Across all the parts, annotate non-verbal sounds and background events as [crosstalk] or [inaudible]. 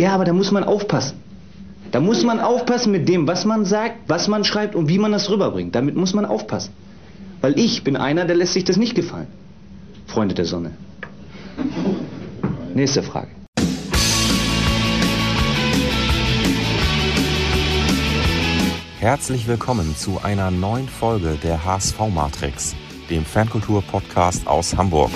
Ja, aber da muss man aufpassen. Da muss man aufpassen mit dem, was man sagt, was man schreibt und wie man das rüberbringt. Damit muss man aufpassen. Weil ich bin einer, der lässt sich das nicht gefallen. Freunde der Sonne. Nächste Frage. Herzlich willkommen zu einer neuen Folge der HSV Matrix, dem Fankultur-Podcast aus Hamburg.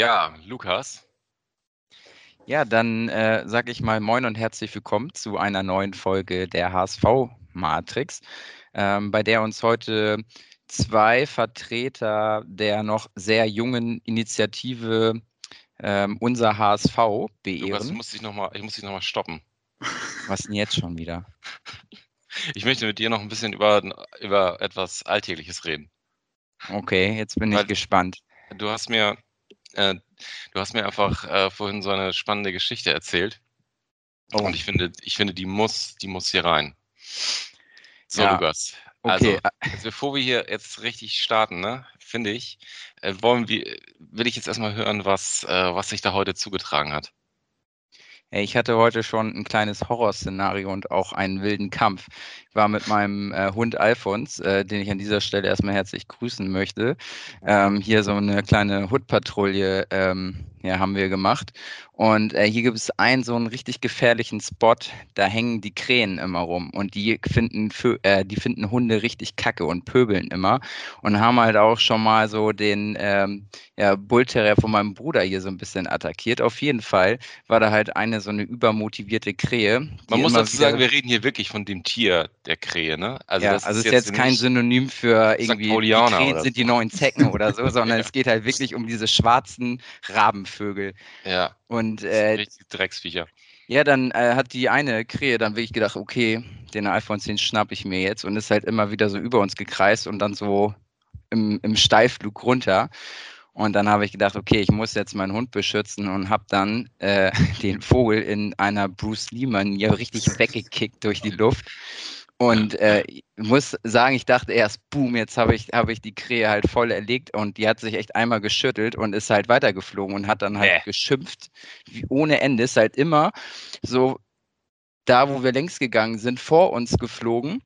Ja, Lukas. Ja, dann äh, sage ich mal Moin und herzlich willkommen zu einer neuen Folge der HSV Matrix, ähm, bei der uns heute zwei Vertreter der noch sehr jungen Initiative ähm, Unser HSV beehren. Lukas, muss ich, noch mal, ich muss dich nochmal stoppen. Was denn jetzt schon wieder? Ich möchte mit dir noch ein bisschen über, über etwas Alltägliches reden. Okay, jetzt bin Weil ich gespannt. Du hast mir, äh, du hast mir einfach äh, vorhin so eine spannende Geschichte erzählt. Oh. Und ich finde, ich finde, die muss, die muss hier rein. So, ja. Lukas. Okay. Also, also, bevor wir hier jetzt richtig starten, ne, finde ich, äh, wollen wir, will ich jetzt erstmal hören, was, äh, was sich da heute zugetragen hat. Ich hatte heute schon ein kleines Horrorszenario und auch einen wilden Kampf. Ich war mit meinem äh, Hund Alfons, äh, den ich an dieser Stelle erstmal herzlich grüßen möchte, ähm, hier so eine kleine Hutpatrouille ähm, ja, haben wir gemacht. Und äh, hier gibt es einen so einen richtig gefährlichen Spot, da hängen die Krähen immer rum und die finden, äh, die finden Hunde richtig kacke und pöbeln immer und haben halt auch schon mal so den ähm, ja, Bullterrier von meinem Bruder hier so ein bisschen attackiert. Auf jeden Fall war da halt eine so eine übermotivierte Krähe. Man muss dazu sagen, wir reden hier wirklich von dem Tier der Krähe, ne? Also ja, das also ist jetzt, jetzt kein Synonym für irgendwie die Krähen sind die neuen Zecken oder so, [laughs] sondern ja. es geht halt wirklich um diese schwarzen Rabenvögel. Ja. Und äh, richtig Drecksviecher. Ja, dann äh, hat die eine Krähe dann wirklich gedacht, okay, den iPhone 10 schnapp ich mir jetzt und ist halt immer wieder so über uns gekreist und dann so im, im Steilflug runter. Und dann habe ich gedacht, okay, ich muss jetzt meinen Hund beschützen und habe dann äh, [laughs] den Vogel in einer Bruce Lee-Manier richtig weggekickt durch die Luft. Und äh, muss sagen, ich dachte erst, boom, jetzt habe ich, hab ich die Krähe halt voll erlegt und die hat sich echt einmal geschüttelt und ist halt weitergeflogen und hat dann halt äh. geschimpft, wie ohne Ende, ist halt immer so da, wo wir längs gegangen sind, vor uns geflogen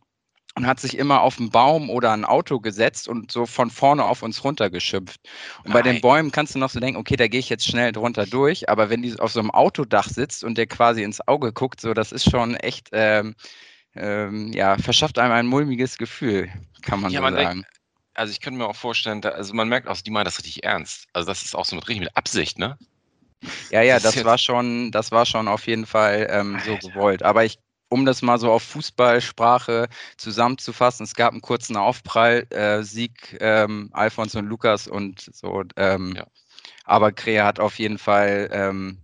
und hat sich immer auf einen Baum oder ein Auto gesetzt und so von vorne auf uns runter geschimpft. Und Nein. bei den Bäumen kannst du noch so denken, okay, da gehe ich jetzt schnell drunter durch, aber wenn die auf so einem Autodach sitzt und der quasi ins Auge guckt, so, das ist schon echt. Ähm, ähm, ja, verschafft einem ein mulmiges Gefühl, kann man ja, so man sagen. Denkt, also ich könnte mir auch vorstellen, da, also man merkt auch, die meinen das richtig ernst. Also das ist auch so mit richtig mit Absicht, ne? Ja, ja, das, das war schon, das war schon auf jeden Fall ähm, so gewollt. Aber ich, um das mal so auf Fußballsprache zusammenzufassen, es gab einen kurzen Aufprall, äh, Sieg ähm, Alfons und Lukas und so. Ähm, ja. Aber Krea hat auf jeden Fall ähm,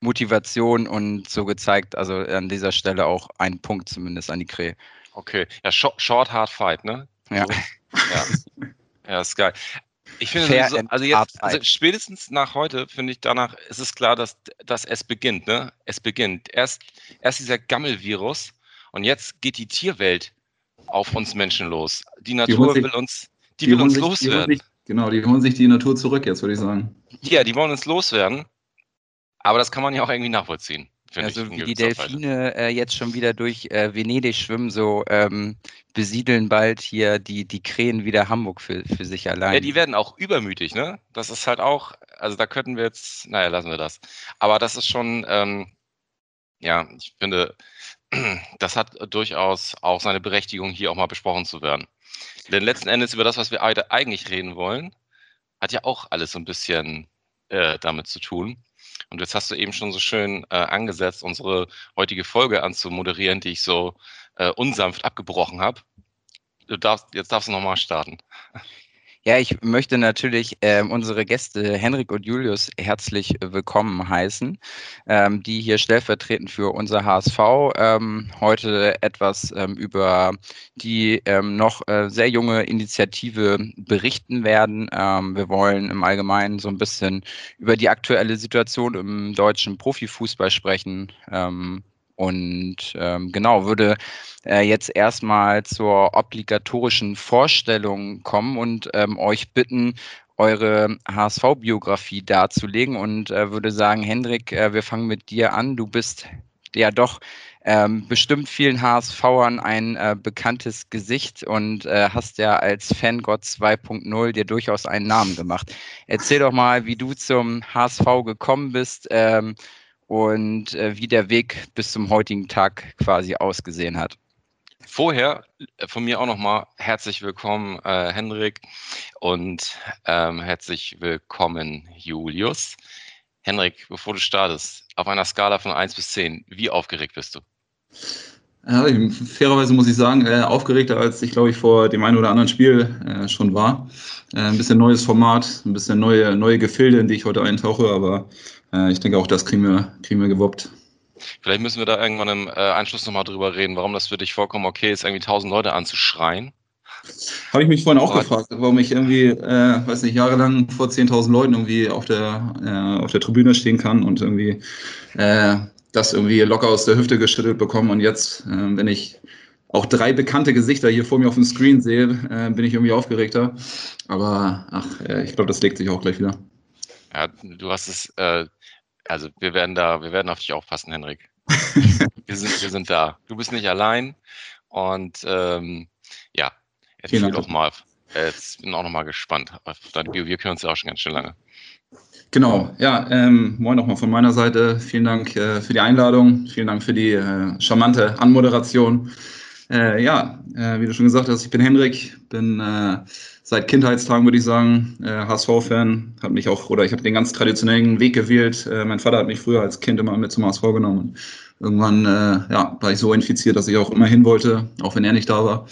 Motivation und so gezeigt, also an dieser Stelle auch ein Punkt zumindest an die Krähe. Okay, ja, short, short hard fight, ne? Ja. So. ja. [laughs] ja, ist geil. Ich finde, so, also jetzt, also spätestens nach heute finde ich danach ist es klar, dass, dass es beginnt, ne? Es beginnt. Erst, erst dieser Gammelvirus und jetzt geht die Tierwelt auf uns Menschen los. Die Natur die will uns, die, die will uns sich, loswerden. Die sich, genau, die holen sich die Natur zurück jetzt, würde ich sagen. Ja, die wollen uns loswerden. Aber das kann man ja auch irgendwie nachvollziehen. Also wie die Delfine äh, jetzt schon wieder durch äh, Venedig schwimmen, so ähm, besiedeln bald hier die, die Krähen wieder Hamburg für, für sich allein. Ja, die werden auch übermütig, ne? Das ist halt auch, also da könnten wir jetzt, naja, lassen wir das. Aber das ist schon, ähm, ja, ich finde, [clears throat] das hat durchaus auch seine Berechtigung, hier auch mal besprochen zu werden. Denn letzten Endes über das, was wir eigentlich reden wollen, hat ja auch alles so ein bisschen äh, damit zu tun. Und jetzt hast du eben schon so schön äh, angesetzt, unsere heutige Folge anzumoderieren, die ich so äh, unsanft abgebrochen habe. Du darfst, jetzt darfst du nochmal starten. Ja, ich möchte natürlich äh, unsere Gäste Henrik und Julius herzlich willkommen heißen, ähm, die hier stellvertretend für unser HSV ähm, heute etwas ähm, über die ähm, noch äh, sehr junge Initiative berichten werden. Ähm, wir wollen im Allgemeinen so ein bisschen über die aktuelle Situation im deutschen Profifußball sprechen. Und ähm, genau, würde äh, jetzt erstmal zur obligatorischen Vorstellung kommen und ähm, euch bitten, eure HSV-Biografie darzulegen und äh, würde sagen, Hendrik, äh, wir fangen mit dir an. Du bist ja doch ähm, bestimmt vielen HSVern ein äh, bekanntes Gesicht und äh, hast ja als Fangott 2.0 dir durchaus einen Namen gemacht. Erzähl doch mal, wie du zum HSV gekommen bist ähm, und äh, wie der Weg bis zum heutigen Tag quasi ausgesehen hat. Vorher äh, von mir auch nochmal herzlich willkommen, äh, Henrik, und ähm, herzlich willkommen, Julius. Henrik, bevor du startest, auf einer Skala von 1 bis 10, wie aufgeregt bist du? Ja, fairerweise muss ich sagen, äh, aufgeregter als ich, glaube ich, vor dem einen oder anderen Spiel äh, schon war. Äh, ein bisschen neues Format, ein bisschen neue, neue Gefilde, in die ich heute eintauche, aber äh, ich denke auch, das kriegen wir, kriegen wir gewuppt. Vielleicht müssen wir da irgendwann im äh, Anschluss nochmal drüber reden, warum das für dich vollkommen okay ist, irgendwie tausend Leute anzuschreien. Habe ich mich vorhin auch gefragt, warum ich irgendwie, äh, weiß nicht, jahrelang vor 10.000 Leuten irgendwie auf der, äh, auf der Tribüne stehen kann und irgendwie äh, das irgendwie locker aus der Hüfte geschüttelt bekomme. Und jetzt, äh, wenn ich auch drei bekannte Gesichter hier vor mir auf dem Screen sehe, äh, bin ich irgendwie aufgeregter. Aber ach, äh, ich glaube, das legt sich auch gleich wieder. Ja, du hast es, äh, also wir werden da, wir werden auf dich aufpassen, Henrik. [laughs] wir, sind, wir sind da. Du bist nicht allein. Und ähm, ja, erzähl doch mal. Jetzt bin auch noch mal gespannt auf deine Bio. Wir kennen uns ja auch schon ganz schön lange. Genau, ja, ähm, moin nochmal von meiner Seite. Vielen Dank äh, für die Einladung, vielen Dank für die äh, charmante Anmoderation. Äh, ja, äh, wie du schon gesagt hast, ich bin Henrik, bin äh, seit Kindheitstagen, würde ich sagen, HSV-Fan, habe mich auch, oder ich habe den ganz traditionellen Weg gewählt. Äh, mein Vater hat mich früher als Kind immer mit zum HSV genommen. irgendwann ja, war ich so infiziert, dass ich auch immer hin wollte, auch wenn er nicht da war.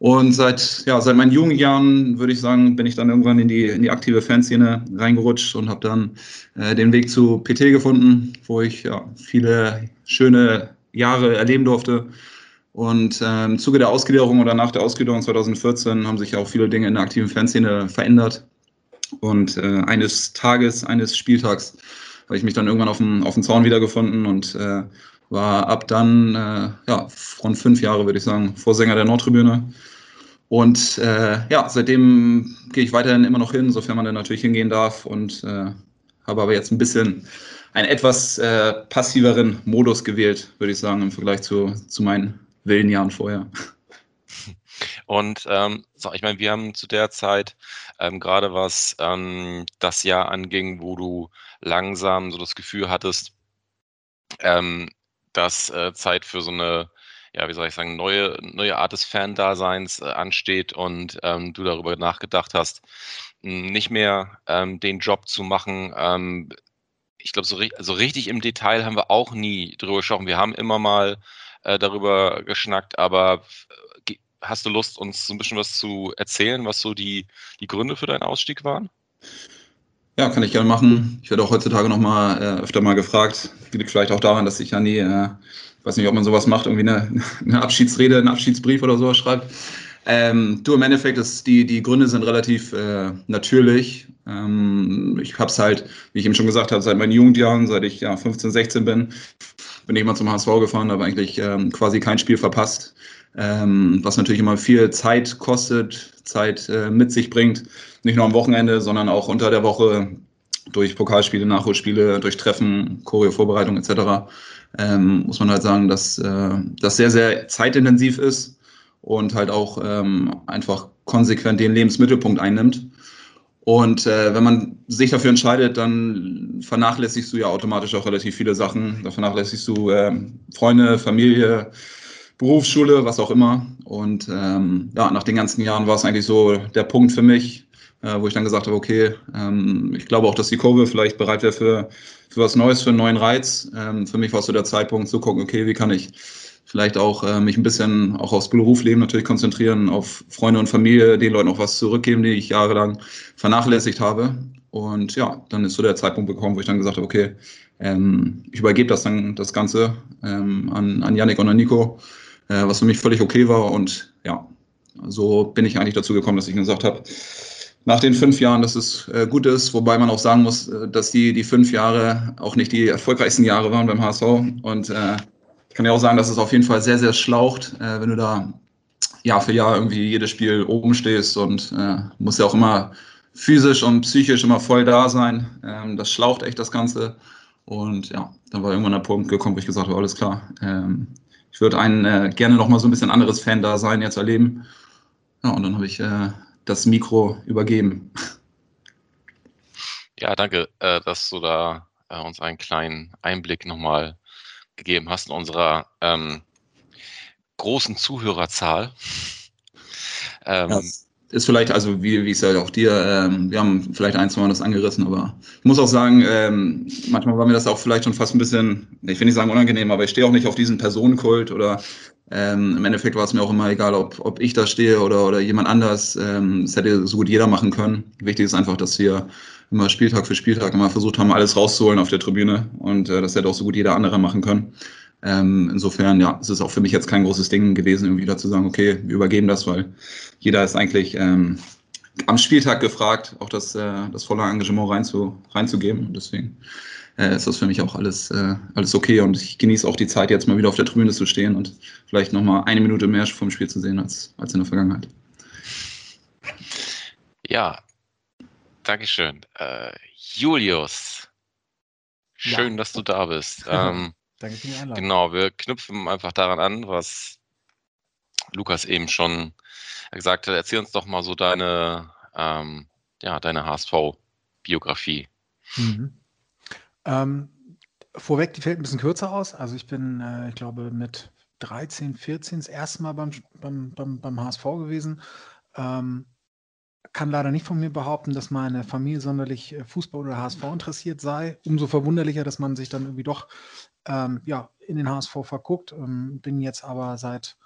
Und seit, ja, seit meinen jungen Jahren, würde ich sagen, bin ich dann irgendwann in die, in die aktive Fanszene reingerutscht und habe dann äh, den Weg zu PT gefunden, wo ich ja, viele schöne Jahre erleben durfte. Und äh, im Zuge der Ausgliederung oder nach der Ausgliederung 2014 haben sich auch viele Dinge in der aktiven Fanszene verändert. Und äh, eines Tages, eines Spieltags habe ich mich dann irgendwann auf dem, auf dem Zaun wiedergefunden und äh, war ab dann, äh, ja, von fünf Jahre würde ich sagen, Vorsänger der Nordtribüne. Und äh, ja, seitdem gehe ich weiterhin immer noch hin, sofern man dann natürlich hingehen darf und äh, habe aber jetzt ein bisschen einen etwas passiveren Modus gewählt, würde ich sagen, im Vergleich zu, zu meinen wilden Jahren vorher. Und ähm, so, ich meine, wir haben zu der Zeit, ähm, gerade was ähm, das Jahr anging, wo du langsam so das Gefühl hattest, ähm, dass äh, Zeit für so eine, ja, wie soll ich sagen, neue, neue Art des Fan-Daseins äh, ansteht und ähm, du darüber nachgedacht hast, nicht mehr ähm, den Job zu machen. Ähm, ich glaube, so, so, richtig im Detail haben wir auch nie drüber gesprochen. Wir haben immer mal äh, darüber geschnackt, aber äh, hast du Lust, uns so ein bisschen was zu erzählen, was so die, die Gründe für deinen Ausstieg waren? Ja, kann ich gerne machen. Ich werde auch heutzutage noch mal äh, öfter mal gefragt. Liegt vielleicht auch daran, dass ich ja nie, äh, weiß nicht, ob man sowas macht, irgendwie eine, [laughs] eine Abschiedsrede, einen Abschiedsbrief oder sowas schreibt. Ähm, du, im Endeffekt, ist die, die Gründe sind relativ äh, natürlich. Ähm, ich habe es halt, wie ich eben schon gesagt habe, seit meinen Jugendjahren, seit ich ja 15, 16 bin, bin ich immer zum HSV gefahren, habe eigentlich ähm, quasi kein Spiel verpasst. Ähm, was natürlich immer viel Zeit kostet, Zeit äh, mit sich bringt nicht nur am Wochenende, sondern auch unter der Woche durch Pokalspiele, Nachholspiele, durch Treffen, Choreo-Vorbereitung etc. Ähm, muss man halt sagen, dass äh, das sehr, sehr zeitintensiv ist und halt auch ähm, einfach konsequent den Lebensmittelpunkt einnimmt. Und äh, wenn man sich dafür entscheidet, dann vernachlässigst du ja automatisch auch relativ viele Sachen. Da vernachlässigst du äh, Freunde, Familie, Berufsschule, was auch immer. Und ähm, ja, nach den ganzen Jahren war es eigentlich so der Punkt für mich, äh, wo ich dann gesagt habe, okay, ähm, ich glaube auch, dass die Kurve vielleicht bereit wäre für, für was Neues, für einen neuen Reiz. Ähm, für mich war es so der Zeitpunkt zu gucken, okay, wie kann ich vielleicht auch äh, mich ein bisschen auch aufs Berufsleben natürlich konzentrieren, auf Freunde und Familie, den Leuten auch was zurückgeben, die ich jahrelang vernachlässigt habe. Und ja, dann ist so der Zeitpunkt gekommen, wo ich dann gesagt habe, okay, ähm, ich übergebe das dann das Ganze ähm, an, an Yannick und an Nico, äh, was für mich völlig okay war. Und ja, so bin ich eigentlich dazu gekommen, dass ich gesagt habe, nach den fünf Jahren, dass es äh, gut ist, wobei man auch sagen muss, äh, dass die, die fünf Jahre auch nicht die erfolgreichsten Jahre waren beim HSV. Und äh, ich kann ja auch sagen, dass es auf jeden Fall sehr, sehr schlaucht, äh, wenn du da Jahr für Jahr irgendwie jedes Spiel oben stehst und äh, muss ja auch immer physisch und psychisch immer voll da sein. Ähm, das schlaucht echt das Ganze. Und ja, dann war irgendwann der Punkt gekommen, wo ich gesagt habe, alles klar. Ähm, ich würde einen äh, gerne noch mal so ein bisschen anderes Fan da sein, jetzt erleben. Ja, und dann habe ich äh, das Mikro übergeben. Ja, danke, äh, dass du da äh, uns einen kleinen Einblick nochmal gegeben hast in unserer ähm, großen Zuhörerzahl. Ähm, ja, ist vielleicht, also wie, wie es ja auch dir, ähm, wir haben vielleicht ein, zwei Mal das angerissen, aber ich muss auch sagen, ähm, manchmal war mir das auch vielleicht schon fast ein bisschen, ich will nicht sagen unangenehm, aber ich stehe auch nicht auf diesen Personenkult oder ähm, im Endeffekt war es mir auch immer egal, ob, ob ich da stehe oder, oder jemand anders. Ähm, es hätte so gut jeder machen können. Wichtig ist einfach, dass wir immer Spieltag für Spieltag immer versucht haben, alles rauszuholen auf der Tribüne und äh, das hätte auch so gut jeder andere machen können. Ähm, insofern, ja, es ist auch für mich jetzt kein großes Ding gewesen, irgendwie da zu sagen, okay, wir übergeben das, weil jeder ist eigentlich ähm, am Spieltag gefragt, auch das, äh, das volle Engagement reinzu, reinzugeben. Und deswegen äh, ist das für mich auch alles, äh, alles okay. Und ich genieße auch die Zeit, jetzt mal wieder auf der Tribüne zu stehen und vielleicht nochmal eine Minute mehr vom Spiel zu sehen als, als in der Vergangenheit. Ja, Dankeschön. Äh, Julius, schön, ja. dass du da bist. Ähm, Danke für die Einladung. Genau, wir knüpfen einfach daran an, was Lukas eben schon gesagt hat. Erzähl uns doch mal so deine, ähm, ja, deine HSV-Biografie. Mhm. Ähm, vorweg, die fällt ein bisschen kürzer aus. Also ich bin, äh, ich glaube, mit 13, 14 das erste Mal beim, beim, beim, beim HSV gewesen. Ähm, kann leider nicht von mir behaupten, dass meine Familie sonderlich äh, Fußball oder HSV interessiert sei. Umso verwunderlicher, dass man sich dann irgendwie doch ähm, ja, in den HSV verguckt. Ähm, bin jetzt aber seit,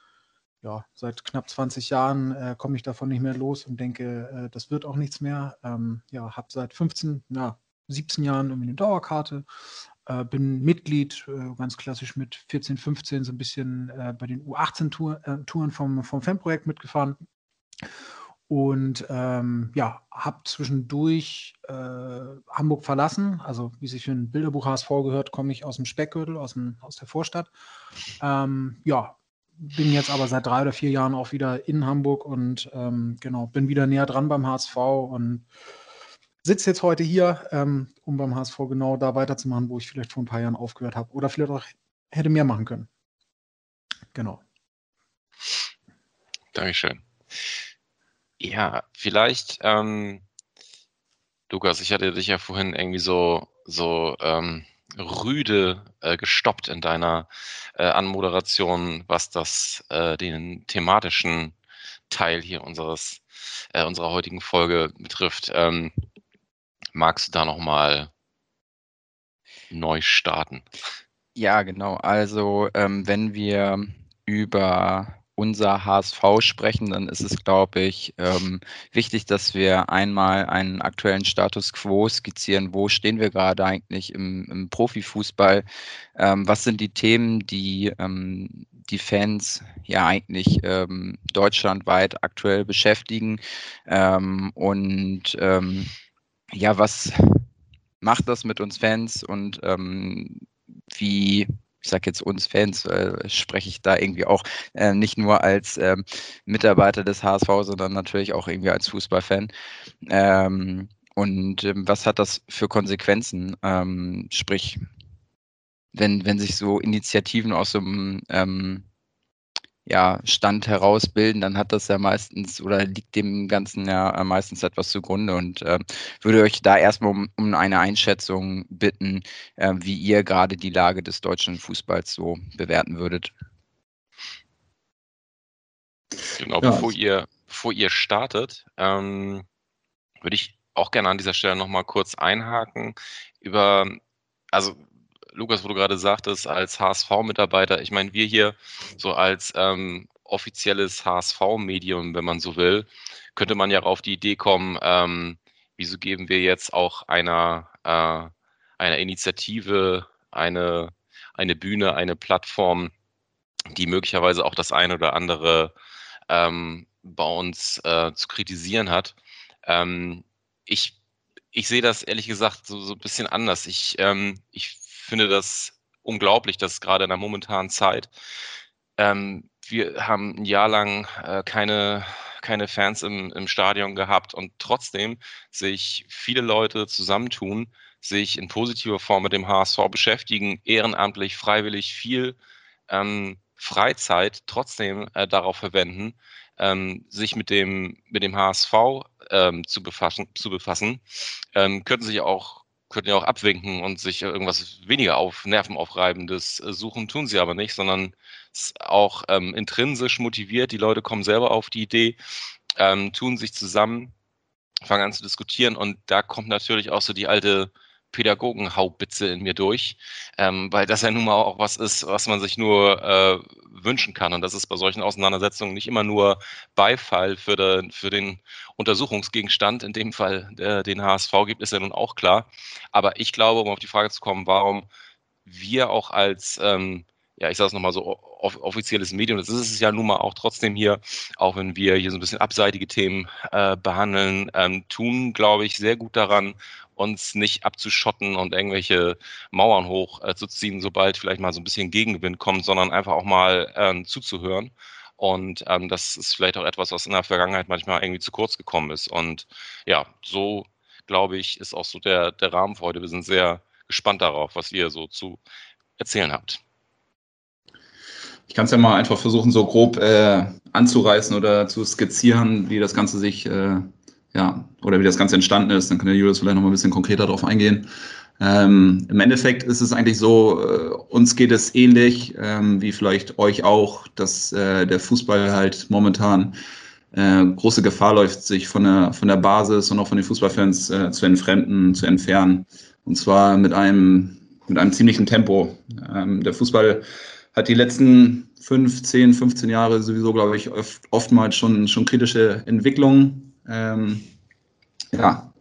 ja, seit knapp 20 Jahren äh, komme ich davon nicht mehr los und denke, äh, das wird auch nichts mehr. Ähm, ja, habe seit 15, ja, 17 Jahren irgendwie eine Dauerkarte. Äh, bin Mitglied, äh, ganz klassisch mit 14, 15 so ein bisschen äh, bei den U18-Touren vom, vom Fanprojekt mitgefahren und ähm, ja, habe zwischendurch äh, Hamburg verlassen. Also wie sich für ein Bilderbuch HSV gehört, komme ich aus dem Speckgürtel, aus, dem, aus der Vorstadt. Ähm, ja, bin jetzt aber seit drei oder vier Jahren auch wieder in Hamburg und ähm, genau, bin wieder näher dran beim HSV und sitze jetzt heute hier, ähm, um beim HSV genau da weiterzumachen, wo ich vielleicht vor ein paar Jahren aufgehört habe oder vielleicht auch hätte mehr machen können. Genau. Dankeschön. Ja, vielleicht, ähm, Lukas, ich hatte dich ja vorhin irgendwie so, so ähm, rüde äh, gestoppt in deiner äh, Anmoderation, was das äh, den thematischen Teil hier unseres äh, unserer heutigen Folge betrifft. Ähm, magst du da noch mal neu starten? Ja, genau. Also ähm, wenn wir über unser HSV sprechen, dann ist es, glaube ich, ähm, wichtig, dass wir einmal einen aktuellen Status quo skizzieren. Wo stehen wir gerade eigentlich im, im Profifußball? Ähm, was sind die Themen, die ähm, die Fans ja eigentlich ähm, deutschlandweit aktuell beschäftigen? Ähm, und ähm, ja, was macht das mit uns Fans und wie ich sage jetzt uns Fans, äh, spreche ich da irgendwie auch äh, nicht nur als ähm, Mitarbeiter des HSV, sondern natürlich auch irgendwie als Fußballfan. Ähm, und ähm, was hat das für Konsequenzen? Ähm, sprich, wenn, wenn sich so Initiativen aus so einem ähm, ja, Stand herausbilden, dann hat das ja meistens oder liegt dem Ganzen ja äh, meistens etwas zugrunde und äh, würde euch da erstmal um, um eine Einschätzung bitten, äh, wie ihr gerade die Lage des deutschen Fußballs so bewerten würdet. Genau, ja. bevor ihr, bevor ihr startet, ähm, würde ich auch gerne an dieser Stelle nochmal kurz einhaken über, also Lukas, wo du gerade sagtest, als HSV-Mitarbeiter, ich meine, wir hier so als ähm, offizielles HSV-Medium, wenn man so will, könnte man ja auf die Idee kommen, ähm, wieso geben wir jetzt auch einer, äh, einer Initiative eine, eine Bühne, eine Plattform, die möglicherweise auch das eine oder andere ähm, bei uns äh, zu kritisieren hat. Ähm, ich, ich sehe das ehrlich gesagt so, so ein bisschen anders. Ich, ähm, ich finde das unglaublich, dass gerade in der momentanen Zeit ähm, wir haben ein Jahr lang äh, keine, keine Fans im, im Stadion gehabt und trotzdem sich viele Leute zusammentun, sich in positiver Form mit dem HSV beschäftigen, ehrenamtlich, freiwillig viel ähm, Freizeit trotzdem äh, darauf verwenden, ähm, sich mit dem, mit dem HSV ähm, zu befassen, zu befassen ähm, könnten sich auch könnten ja auch abwinken und sich irgendwas weniger auf Nervenaufreibendes äh, suchen, tun sie aber nicht, sondern auch ähm, intrinsisch motiviert. Die Leute kommen selber auf die Idee, ähm, tun sich zusammen, fangen an zu diskutieren und da kommt natürlich auch so die alte Pädagogenhaubitze in mir durch, ähm, weil das ja nun mal auch was ist, was man sich nur äh, wünschen kann. Und das ist bei solchen Auseinandersetzungen nicht immer nur Beifall für, den, für den Untersuchungsgegenstand, in dem Fall der, den HSV gibt, ist ja nun auch klar. Aber ich glaube, um auf die Frage zu kommen, warum wir auch als ähm, ja, ich sage es nochmal so, off offizielles Medium, das ist es ja nun mal auch trotzdem hier, auch wenn wir hier so ein bisschen abseitige Themen äh, behandeln, ähm, tun, glaube ich, sehr gut daran, uns nicht abzuschotten und irgendwelche Mauern hochzuziehen, äh, sobald vielleicht mal so ein bisschen Gegenwind kommt, sondern einfach auch mal ähm, zuzuhören. Und ähm, das ist vielleicht auch etwas, was in der Vergangenheit manchmal irgendwie zu kurz gekommen ist. Und ja, so glaube ich, ist auch so der, der Rahmen für heute. Wir sind sehr gespannt darauf, was ihr so zu erzählen habt. Ich kann es ja mal einfach versuchen, so grob äh, anzureißen oder zu skizzieren, wie das Ganze sich, äh, ja, oder wie das Ganze entstanden ist. Dann kann der Julius vielleicht noch mal ein bisschen konkreter darauf eingehen. Ähm, Im Endeffekt ist es eigentlich so, äh, uns geht es ähnlich ähm, wie vielleicht euch auch, dass äh, der Fußball halt momentan äh, große Gefahr läuft, sich von der, von der Basis und auch von den Fußballfans äh, zu entfremden, zu entfernen. Und zwar mit einem, mit einem ziemlichen Tempo. Ähm, der Fußball hat die letzten 15, 15 Jahre sowieso, glaube ich, oft, oftmals schon, schon kritische Entwicklungen ähm, ja,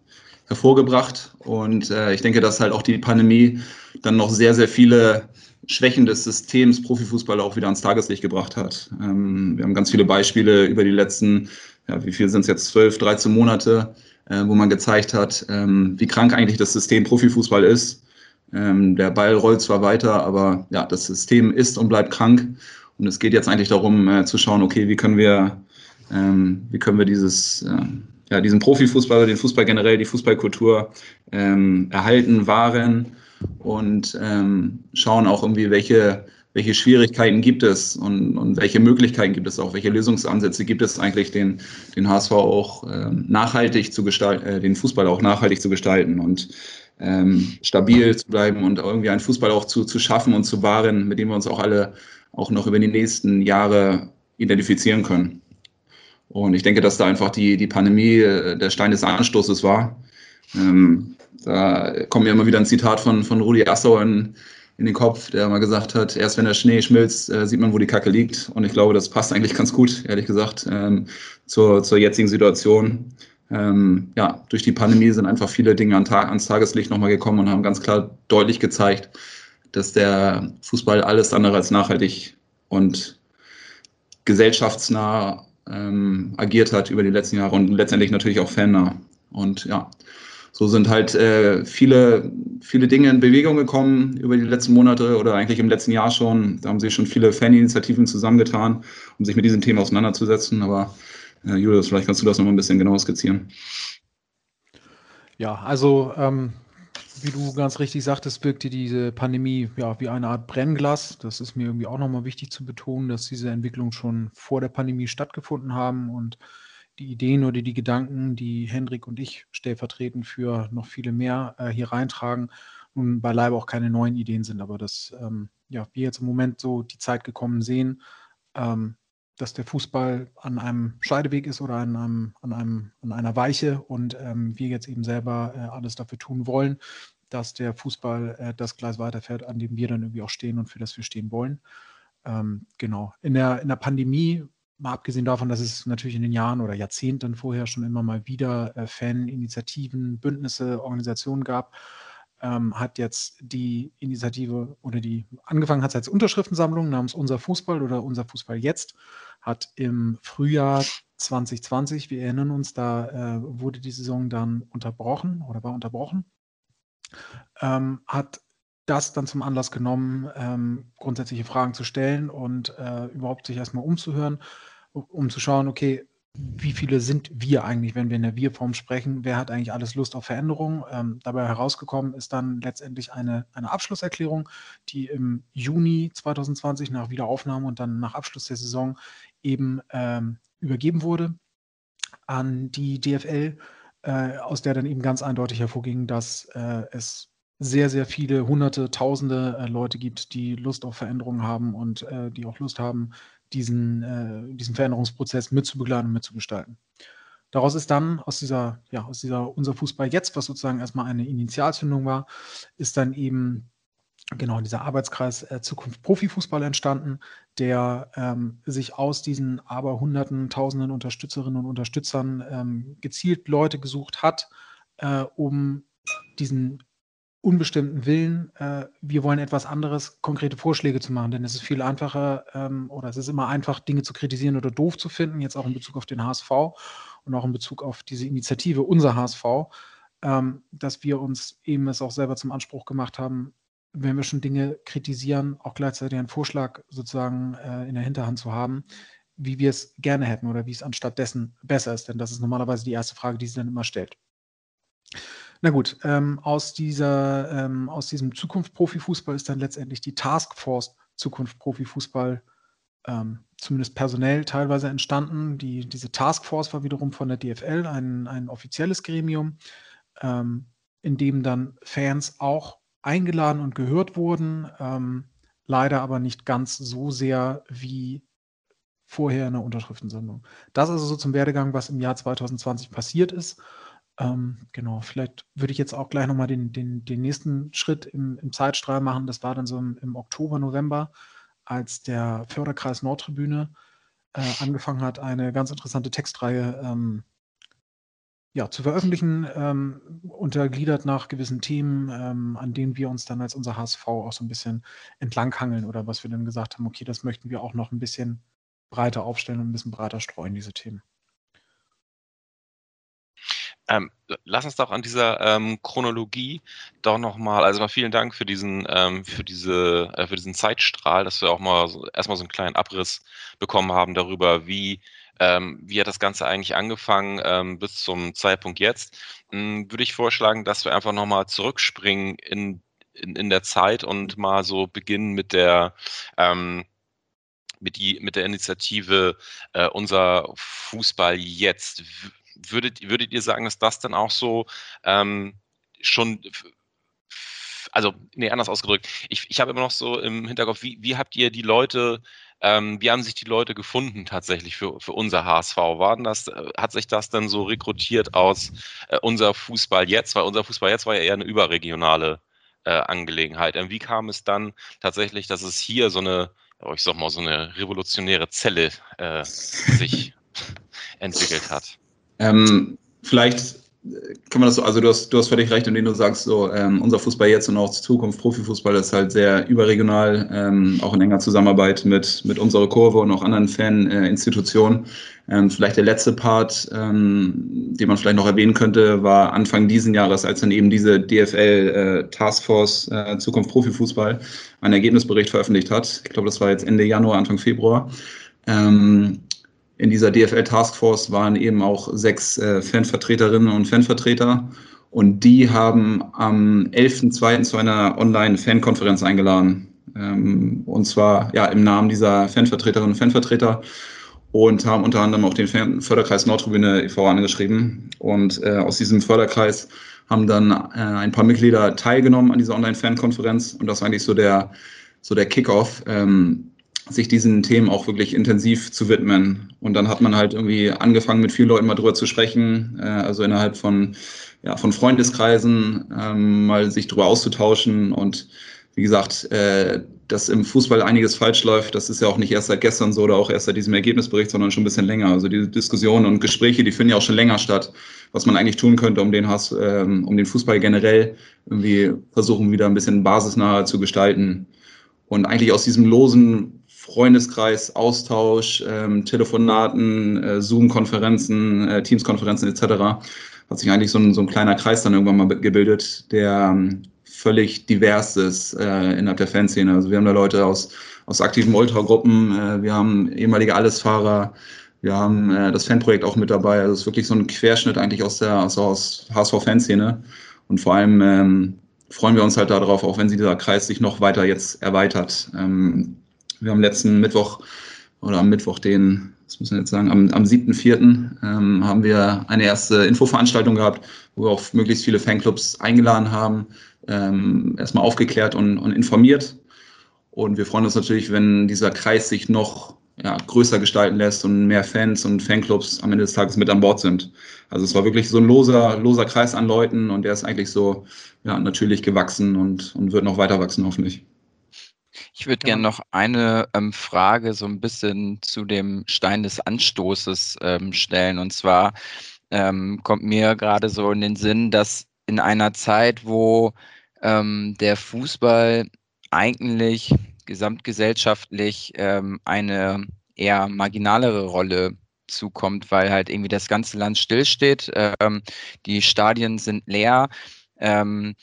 hervorgebracht. Und äh, ich denke, dass halt auch die Pandemie dann noch sehr, sehr viele Schwächen des Systems Profifußball auch wieder ans Tageslicht gebracht hat. Ähm, wir haben ganz viele Beispiele über die letzten, ja, wie viel sind es jetzt, 12, 13 Monate, äh, wo man gezeigt hat, ähm, wie krank eigentlich das System Profifußball ist ähm, der Ball rollt zwar weiter, aber ja, das System ist und bleibt krank. Und es geht jetzt eigentlich darum, äh, zu schauen, okay, wie können wir, ähm, wie können wir dieses, äh, ja, diesen Profifußball, den Fußball generell, die Fußballkultur ähm, erhalten, wahren und ähm, schauen auch irgendwie, welche, welche Schwierigkeiten gibt es und, und welche Möglichkeiten gibt es auch, welche Lösungsansätze gibt es eigentlich, den, den HSV auch äh, nachhaltig zu gestalten, äh, den Fußball auch nachhaltig zu gestalten. Und ähm, stabil zu bleiben und irgendwie einen Fußball auch zu, zu schaffen und zu wahren, mit dem wir uns auch alle auch noch über die nächsten Jahre identifizieren können. Und ich denke, dass da einfach die, die Pandemie äh, der Stein des Anstoßes war. Ähm, da kommt mir immer wieder ein Zitat von, von Rudi Assauer in, in den Kopf, der mal gesagt hat, erst wenn der Schnee schmilzt, äh, sieht man, wo die Kacke liegt. Und ich glaube, das passt eigentlich ganz gut, ehrlich gesagt, ähm, zur, zur jetzigen Situation ähm, ja, durch die Pandemie sind einfach viele Dinge an Tag, ans Tageslicht nochmal gekommen und haben ganz klar deutlich gezeigt, dass der Fußball alles andere als nachhaltig und gesellschaftsnah ähm, agiert hat über die letzten Jahre und letztendlich natürlich auch fannah. Und ja, so sind halt äh, viele, viele Dinge in Bewegung gekommen über die letzten Monate oder eigentlich im letzten Jahr schon. Da haben sich schon viele Faninitiativen zusammengetan, um sich mit diesem Thema auseinanderzusetzen. Aber Julius, vielleicht kannst du das noch mal ein bisschen genauer skizzieren. Ja, also ähm, wie du ganz richtig sagtest, wirkte diese Pandemie ja wie eine Art Brennglas. Das ist mir irgendwie auch nochmal wichtig zu betonen, dass diese Entwicklungen schon vor der Pandemie stattgefunden haben und die Ideen oder die Gedanken, die Hendrik und ich stellvertretend für noch viele mehr äh, hier reintragen, nun beileibe auch keine neuen Ideen sind, aber dass ähm, ja, wir jetzt im Moment so die Zeit gekommen sehen, ähm, dass der Fußball an einem Scheideweg ist oder an, einem, an, einem, an einer Weiche und ähm, wir jetzt eben selber äh, alles dafür tun wollen, dass der Fußball äh, das Gleis weiterfährt, an dem wir dann irgendwie auch stehen und für das wir stehen wollen. Ähm, genau. In der, in der Pandemie, mal abgesehen davon, dass es natürlich in den Jahren oder Jahrzehnten vorher schon immer mal wieder äh, Faninitiativen, Bündnisse, Organisationen gab, ähm, hat jetzt die Initiative oder die angefangen hat als Unterschriftensammlung namens Unser Fußball oder Unser Fußball jetzt, hat im Frühjahr 2020, wir erinnern uns, da äh, wurde die Saison dann unterbrochen oder war unterbrochen, ähm, hat das dann zum Anlass genommen, ähm, grundsätzliche Fragen zu stellen und äh, überhaupt sich erstmal umzuhören, um zu schauen, okay, wie viele sind wir eigentlich, wenn wir in der Wir-Form sprechen? Wer hat eigentlich alles Lust auf Veränderungen? Ähm, dabei herausgekommen ist dann letztendlich eine, eine Abschlusserklärung, die im Juni 2020 nach Wiederaufnahme und dann nach Abschluss der Saison eben ähm, übergeben wurde an die DFL, äh, aus der dann eben ganz eindeutig hervorging, dass äh, es sehr, sehr viele hunderte, tausende äh, Leute gibt, die Lust auf Veränderungen haben und äh, die auch Lust haben, diesen, äh, diesen Veränderungsprozess mitzubegleiten und mitzugestalten. Daraus ist dann aus dieser, ja, aus dieser unser Fußball jetzt, was sozusagen erstmal eine Initialzündung war, ist dann eben genau dieser Arbeitskreis äh, Zukunft Profifußball entstanden, der ähm, sich aus diesen aber hunderten, tausenden Unterstützerinnen und Unterstützern ähm, gezielt Leute gesucht hat, äh, um diesen unbestimmten Willen, äh, wir wollen etwas anderes, konkrete Vorschläge zu machen. Denn es ist viel einfacher ähm, oder es ist immer einfach, Dinge zu kritisieren oder doof zu finden, jetzt auch in Bezug auf den HSV und auch in Bezug auf diese Initiative, unser HSV, ähm, dass wir uns eben es auch selber zum Anspruch gemacht haben, wenn wir schon Dinge kritisieren, auch gleichzeitig einen Vorschlag sozusagen äh, in der Hinterhand zu haben, wie wir es gerne hätten oder wie es anstatt dessen besser ist. Denn das ist normalerweise die erste Frage, die sie dann immer stellt. Na gut, ähm, aus, dieser, ähm, aus diesem Zukunft Profifußball ist dann letztendlich die Taskforce Zukunft Profifußball ähm, zumindest personell teilweise entstanden. Die, diese Taskforce war wiederum von der DFL ein, ein offizielles Gremium, ähm, in dem dann Fans auch eingeladen und gehört wurden, ähm, leider aber nicht ganz so sehr wie vorher in der Unterschriftensammlung. Das also so zum Werdegang, was im Jahr 2020 passiert ist. Ähm, genau, vielleicht würde ich jetzt auch gleich nochmal den, den, den nächsten Schritt im, im Zeitstrahl machen. Das war dann so im, im Oktober, November, als der Förderkreis Nordtribüne äh, angefangen hat, eine ganz interessante Textreihe ähm, ja, zu veröffentlichen, ähm, untergliedert nach gewissen Themen, ähm, an denen wir uns dann als unser HSV auch so ein bisschen entlanghangeln oder was wir dann gesagt haben, okay, das möchten wir auch noch ein bisschen breiter aufstellen und ein bisschen breiter streuen, diese Themen. Ähm, lass uns doch an dieser ähm, Chronologie doch nochmal, also mal vielen Dank für diesen, ähm, für diese, äh, für diesen Zeitstrahl, dass wir auch mal so, erstmal so einen kleinen Abriss bekommen haben darüber, wie, ähm, wie hat das Ganze eigentlich angefangen ähm, bis zum Zeitpunkt jetzt. Hm, würde ich vorschlagen, dass wir einfach nochmal zurückspringen in, in, in der Zeit und mal so beginnen mit der, ähm, mit, die, mit der Initiative äh, Unser Fußball jetzt würdet, würdet ihr sagen, dass das dann auch so ähm, schon also, nee, anders ausgedrückt. Ich, ich habe immer noch so im Hinterkopf, wie, wie habt ihr die Leute, ähm, wie haben sich die Leute gefunden tatsächlich für, für unser HSV? Waren das, äh, hat sich das dann so rekrutiert aus äh, unser Fußball jetzt? Weil unser Fußball jetzt war ja eher eine überregionale äh, Angelegenheit. Und wie kam es dann tatsächlich, dass es hier so eine, ich sag mal, so eine revolutionäre Zelle äh, sich [laughs] entwickelt hat? Ähm, vielleicht kann man das so, also du hast, du hast völlig recht, indem du sagst, so ähm, unser Fußball jetzt und auch Zukunft Profifußball ist halt sehr überregional, ähm, auch in enger Zusammenarbeit mit, mit unserer Kurve und auch anderen Faninstitutionen. Äh, ähm, vielleicht der letzte Part, ähm, den man vielleicht noch erwähnen könnte, war Anfang diesen Jahres, als dann eben diese DFL äh, Taskforce äh, Zukunft Profifußball einen Ergebnisbericht veröffentlicht hat. Ich glaube, das war jetzt Ende Januar, Anfang Februar. Ähm, in dieser DFL Taskforce waren eben auch sechs äh, Fanvertreterinnen und Fanvertreter. Und die haben am 11.02. zu einer Online-Fankonferenz eingeladen. Ähm, und zwar ja im Namen dieser Fanvertreterinnen und Fanvertreter und haben unter anderem auch den Förderkreis Nordtribüne e.V. angeschrieben. Und äh, aus diesem Förderkreis haben dann äh, ein paar Mitglieder teilgenommen an dieser Online-Fankonferenz. Und das war eigentlich so der, so der Kickoff. Ähm, sich diesen Themen auch wirklich intensiv zu widmen. Und dann hat man halt irgendwie angefangen, mit vielen Leuten mal drüber zu sprechen, äh, also innerhalb von, ja, von Freundeskreisen ähm, mal sich drüber auszutauschen. Und wie gesagt, äh, dass im Fußball einiges falsch läuft, das ist ja auch nicht erst seit gestern so oder auch erst seit diesem Ergebnisbericht, sondern schon ein bisschen länger. Also diese Diskussionen und Gespräche, die finden ja auch schon länger statt, was man eigentlich tun könnte, um den Hass, ähm, um den Fußball generell irgendwie versuchen, wieder ein bisschen basisnaher zu gestalten. Und eigentlich aus diesem losen Freundeskreis, Austausch, ähm, Telefonaten, äh, Zoom-Konferenzen, äh, Teams-Konferenzen etc. hat sich eigentlich so ein, so ein kleiner Kreis dann irgendwann mal gebildet, der ähm, völlig divers ist äh, innerhalb der Fanszene. Also wir haben da Leute aus, aus aktiven Ultragruppen, äh, wir haben ehemalige Allesfahrer, wir haben äh, das Fanprojekt auch mit dabei. Also es ist wirklich so ein Querschnitt eigentlich aus der aus, aus HSV-Fanszene. Und vor allem ähm, freuen wir uns halt darauf, auch wenn sich dieser Kreis sich noch weiter jetzt erweitert. Ähm, wir haben letzten Mittwoch oder am Mittwoch den, was müssen wir jetzt sagen, am, am 7.4. Ähm, haben wir eine erste Infoveranstaltung gehabt, wo wir auch möglichst viele Fanclubs eingeladen haben, ähm, erstmal aufgeklärt und, und informiert. Und wir freuen uns natürlich, wenn dieser Kreis sich noch ja, größer gestalten lässt und mehr Fans und Fanclubs am Ende des Tages mit an Bord sind. Also es war wirklich so ein loser, loser Kreis an Leuten und der ist eigentlich so ja, natürlich gewachsen und, und wird noch weiter wachsen, hoffentlich. Ich würde gerne noch eine ähm, Frage so ein bisschen zu dem Stein des Anstoßes ähm, stellen. Und zwar ähm, kommt mir gerade so in den Sinn, dass in einer Zeit, wo ähm, der Fußball eigentlich gesamtgesellschaftlich ähm, eine eher marginalere Rolle zukommt, weil halt irgendwie das ganze Land stillsteht, ähm, die Stadien sind leer. Ähm,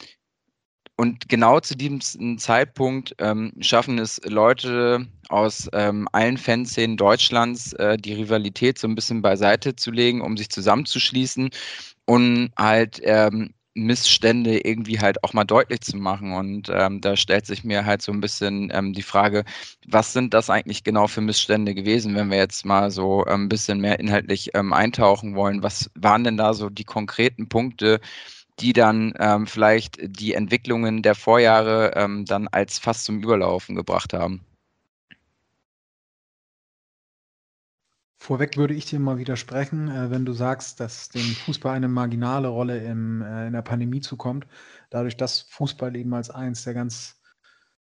und genau zu diesem Zeitpunkt ähm, schaffen es Leute aus ähm, allen Fanszenen Deutschlands, äh, die Rivalität so ein bisschen beiseite zu legen, um sich zusammenzuschließen und halt ähm, Missstände irgendwie halt auch mal deutlich zu machen. Und ähm, da stellt sich mir halt so ein bisschen ähm, die Frage, was sind das eigentlich genau für Missstände gewesen, wenn wir jetzt mal so ein bisschen mehr inhaltlich ähm, eintauchen wollen? Was waren denn da so die konkreten Punkte, die dann ähm, vielleicht die Entwicklungen der Vorjahre ähm, dann als fast zum Überlaufen gebracht haben. Vorweg würde ich dir mal widersprechen, äh, wenn du sagst, dass dem Fußball eine marginale Rolle im, äh, in der Pandemie zukommt, dadurch, dass Fußball eben als eins der ganz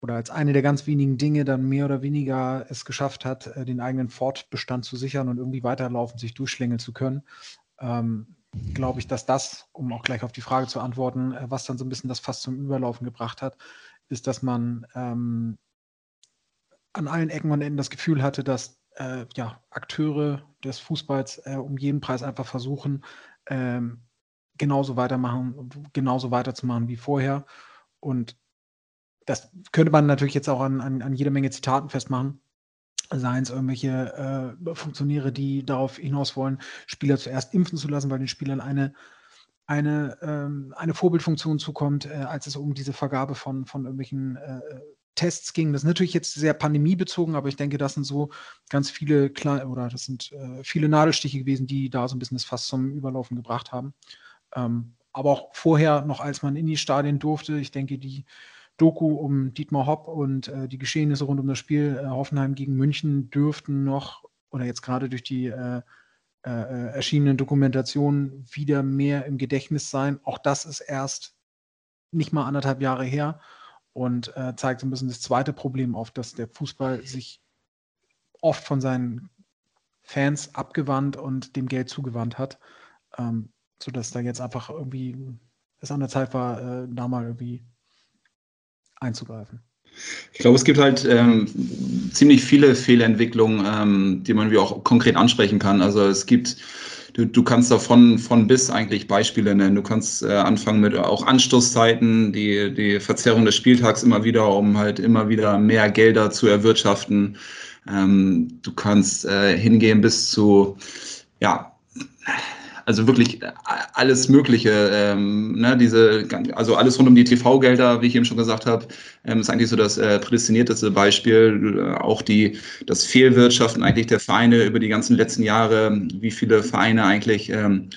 oder als eine der ganz wenigen Dinge dann mehr oder weniger es geschafft hat, äh, den eigenen Fortbestand zu sichern und irgendwie weiterlaufen, sich durchschlängeln zu können. Ähm, glaube ich, dass das, um auch gleich auf die Frage zu antworten, äh, was dann so ein bisschen das fast zum Überlaufen gebracht hat, ist, dass man ähm, an allen Ecken und Enden das Gefühl hatte, dass äh, ja, Akteure des Fußballs äh, um jeden Preis einfach versuchen, ähm, genauso weitermachen, genauso weiterzumachen wie vorher. Und das könnte man natürlich jetzt auch an, an, an jede Menge Zitaten festmachen seien es irgendwelche äh, Funktionäre, die darauf hinaus wollen, Spieler zuerst impfen zu lassen, weil den Spielern eine, eine, ähm, eine Vorbildfunktion zukommt, äh, als es um diese Vergabe von, von irgendwelchen äh, Tests ging. Das ist natürlich jetzt sehr pandemiebezogen, aber ich denke, das sind so ganz viele kleine oder das sind äh, viele Nadelstiche gewesen, die da so ein bisschen das Fass zum Überlaufen gebracht haben. Ähm, aber auch vorher, noch als man in die Stadien durfte, ich denke, die Doku um Dietmar Hopp und äh, die Geschehnisse rund um das Spiel äh, Hoffenheim gegen München dürften noch oder jetzt gerade durch die äh, äh, äh, erschienenen Dokumentationen wieder mehr im Gedächtnis sein. Auch das ist erst nicht mal anderthalb Jahre her und äh, zeigt so ein bisschen das zweite Problem auf, dass der Fußball sich oft von seinen Fans abgewandt und dem Geld zugewandt hat, ähm, sodass da jetzt einfach irgendwie es an der Zeit war, da mal irgendwie einzugreifen? Ich glaube, es gibt halt ähm, ziemlich viele Fehlentwicklungen, ähm, die man wie auch konkret ansprechen kann. Also es gibt, du, du kannst da von, von bis eigentlich Beispiele nennen. Du kannst äh, anfangen mit auch Anstoßzeiten, die, die Verzerrung des Spieltags immer wieder, um halt immer wieder mehr Gelder zu erwirtschaften. Ähm, du kannst äh, hingehen bis zu, ja, also wirklich äh, alles Mögliche, ähm, ne, diese, also alles rund um die TV-Gelder, wie ich eben schon gesagt habe, ähm, ist eigentlich so das äh, prädestinierteste Beispiel. Äh, auch die, das Fehlwirtschaften eigentlich der Vereine über die ganzen letzten Jahre, wie viele Vereine eigentlich ähm,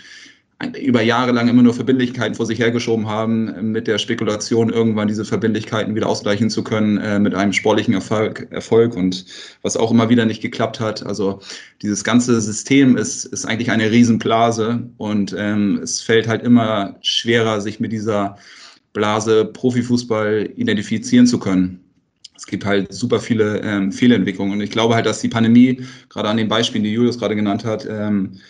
über Jahre lang immer nur Verbindlichkeiten vor sich hergeschoben haben, mit der Spekulation irgendwann diese Verbindlichkeiten wieder ausgleichen zu können äh, mit einem sportlichen Erfolg, Erfolg und was auch immer wieder nicht geklappt hat. Also dieses ganze System ist, ist eigentlich eine Riesenblase und ähm, es fällt halt immer schwerer, sich mit dieser Blase Profifußball identifizieren zu können. Es gibt halt super viele ähm, Fehlentwicklungen und ich glaube halt, dass die Pandemie, gerade an den Beispielen, die Julius gerade genannt hat, ähm,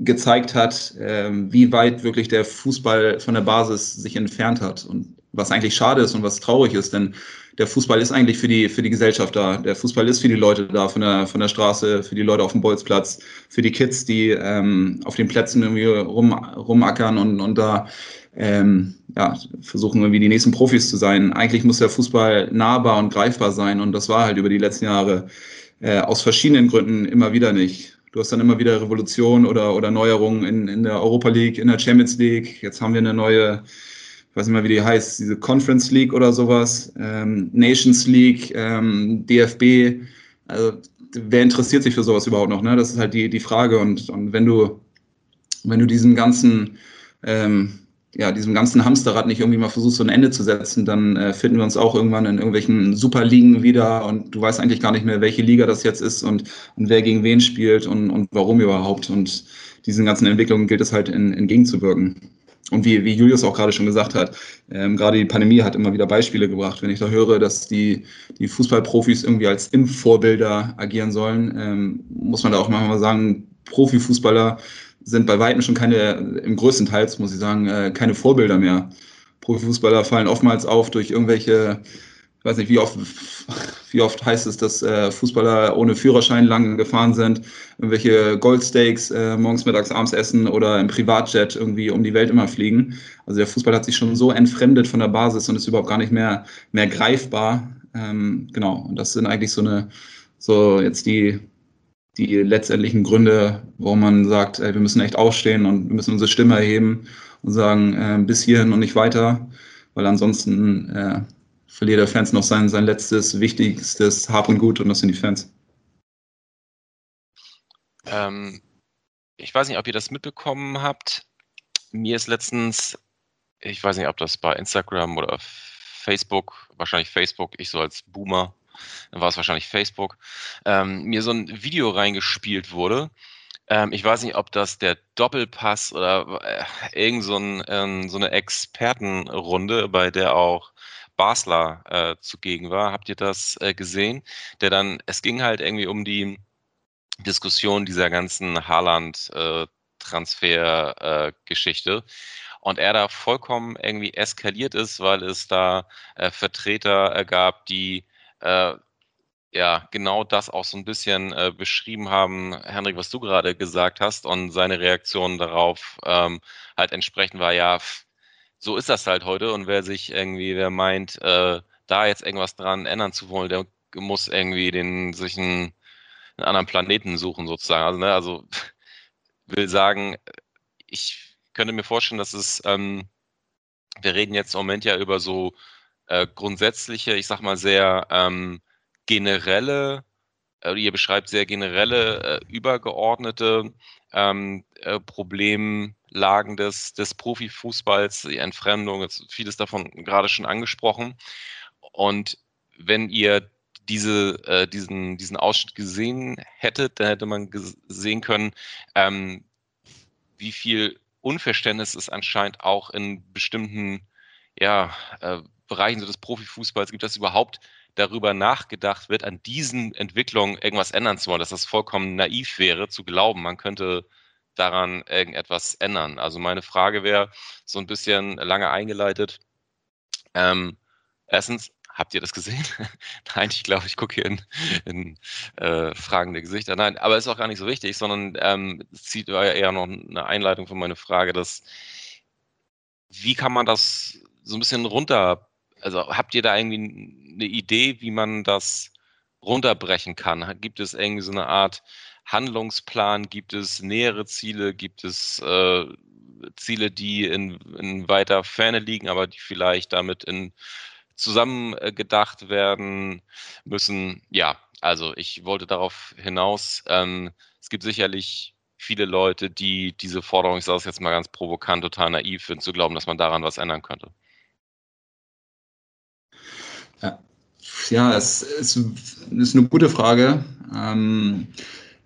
gezeigt hat, ähm, wie weit wirklich der Fußball von der Basis sich entfernt hat. Und was eigentlich schade ist und was traurig ist, denn der Fußball ist eigentlich für die, für die Gesellschaft da. Der Fußball ist für die Leute da, von der, von der Straße, für die Leute auf dem Bolzplatz, für die Kids, die ähm, auf den Plätzen irgendwie rum, rumackern und, und da ähm, ja, versuchen irgendwie die nächsten Profis zu sein. Eigentlich muss der Fußball nahbar und greifbar sein und das war halt über die letzten Jahre äh, aus verschiedenen Gründen immer wieder nicht. Du hast dann immer wieder Revolution oder, oder Neuerungen in, in der Europa League, in der Champions League. Jetzt haben wir eine neue, ich weiß nicht mehr, wie die heißt, diese Conference League oder sowas, ähm, Nations League, ähm, DFB. Also wer interessiert sich für sowas überhaupt noch? Ne? Das ist halt die, die Frage. Und, und wenn du, wenn du diesen ganzen ähm, ja, diesem ganzen Hamsterrad nicht irgendwie mal versuchst, so ein Ende zu setzen, dann äh, finden wir uns auch irgendwann in irgendwelchen Superligen wieder und du weißt eigentlich gar nicht mehr, welche Liga das jetzt ist und, und wer gegen wen spielt und, und warum überhaupt. Und diesen ganzen Entwicklungen gilt es halt in, entgegenzuwirken. Und wie, wie Julius auch gerade schon gesagt hat, ähm, gerade die Pandemie hat immer wieder Beispiele gebracht. Wenn ich da höre, dass die, die Fußballprofis irgendwie als Impfvorbilder agieren sollen, ähm, muss man da auch manchmal sagen, Profifußballer sind bei Weitem schon keine, im größten Teil, muss ich sagen, äh, keine Vorbilder mehr. Profifußballer fallen oftmals auf durch irgendwelche, ich weiß nicht, wie oft, [laughs] wie oft heißt es, dass äh, Fußballer ohne Führerschein lang gefahren sind, irgendwelche Goldsteaks äh, morgens, mittags, abends essen oder im Privatjet irgendwie um die Welt immer fliegen. Also der Fußball hat sich schon so entfremdet von der Basis und ist überhaupt gar nicht mehr, mehr greifbar. Ähm, genau, und das sind eigentlich so eine, so jetzt die, die letztendlichen Gründe, warum man sagt, ey, wir müssen echt aufstehen und wir müssen unsere Stimme erheben und sagen, äh, bis hierhin und nicht weiter, weil ansonsten äh, verliert der Fans noch sein, sein letztes, wichtigstes Hab und Gut und das sind die Fans. Ähm, ich weiß nicht, ob ihr das mitbekommen habt. Mir ist letztens, ich weiß nicht, ob das bei Instagram oder Facebook, wahrscheinlich Facebook, ich so als Boomer, dann war es wahrscheinlich Facebook, ähm, mir so ein Video reingespielt wurde. Ähm, ich weiß nicht, ob das der Doppelpass oder äh, irgend so, ein, ähm, so, eine Expertenrunde, bei der auch Basler äh, zugegen war. Habt ihr das äh, gesehen? Der dann, es ging halt irgendwie um die Diskussion dieser ganzen Haaland-Transfer-Geschichte. Äh, und er da vollkommen irgendwie eskaliert ist, weil es da äh, Vertreter äh, gab, die äh, ja genau das auch so ein bisschen äh, beschrieben haben, Henrik, was du gerade gesagt hast und seine Reaktion darauf ähm, halt entsprechend war, ja, so ist das halt heute und wer sich irgendwie, wer meint, äh, da jetzt irgendwas dran ändern zu wollen, der muss irgendwie den, sich einen, einen anderen Planeten suchen sozusagen. Also, ne, also [laughs] will sagen, ich könnte mir vorstellen, dass es, ähm, wir reden jetzt im Moment ja über so äh, grundsätzliche, ich sag mal sehr ähm, generelle, äh, ihr beschreibt sehr generelle, äh, übergeordnete ähm, äh, Problemlagen des, des Profifußballs, die Entfremdung, jetzt vieles davon gerade schon angesprochen. Und wenn ihr diese, äh, diesen, diesen Ausschnitt gesehen hättet, dann hätte man sehen können, ähm, wie viel Unverständnis es anscheinend auch in bestimmten ja, äh, Bereichen so des Profifußballs gibt, dass überhaupt darüber nachgedacht wird, an diesen Entwicklungen irgendwas ändern zu wollen, dass das vollkommen naiv wäre, zu glauben, man könnte daran irgendetwas ändern. Also meine Frage wäre so ein bisschen lange eingeleitet. Ähm, erstens, habt ihr das gesehen? [laughs] Nein, ich glaube, ich gucke hier in, in äh, fragende Gesichter. Nein, aber ist auch gar nicht so wichtig, sondern ähm, zieht eher noch eine Einleitung für meine Frage, dass wie kann man das so ein bisschen runter also habt ihr da irgendwie eine Idee, wie man das runterbrechen kann? Gibt es irgendwie so eine Art Handlungsplan? Gibt es nähere Ziele? Gibt es äh, Ziele, die in, in, weiter Ferne liegen, aber die vielleicht damit in zusammen äh, werden müssen? Ja, also ich wollte darauf hinaus. Ähm, es gibt sicherlich viele Leute, die diese Forderung, ich sage es jetzt mal ganz provokant, total naiv finden, zu glauben, dass man daran was ändern könnte. Ja, ja es, es ist eine gute Frage. Ähm,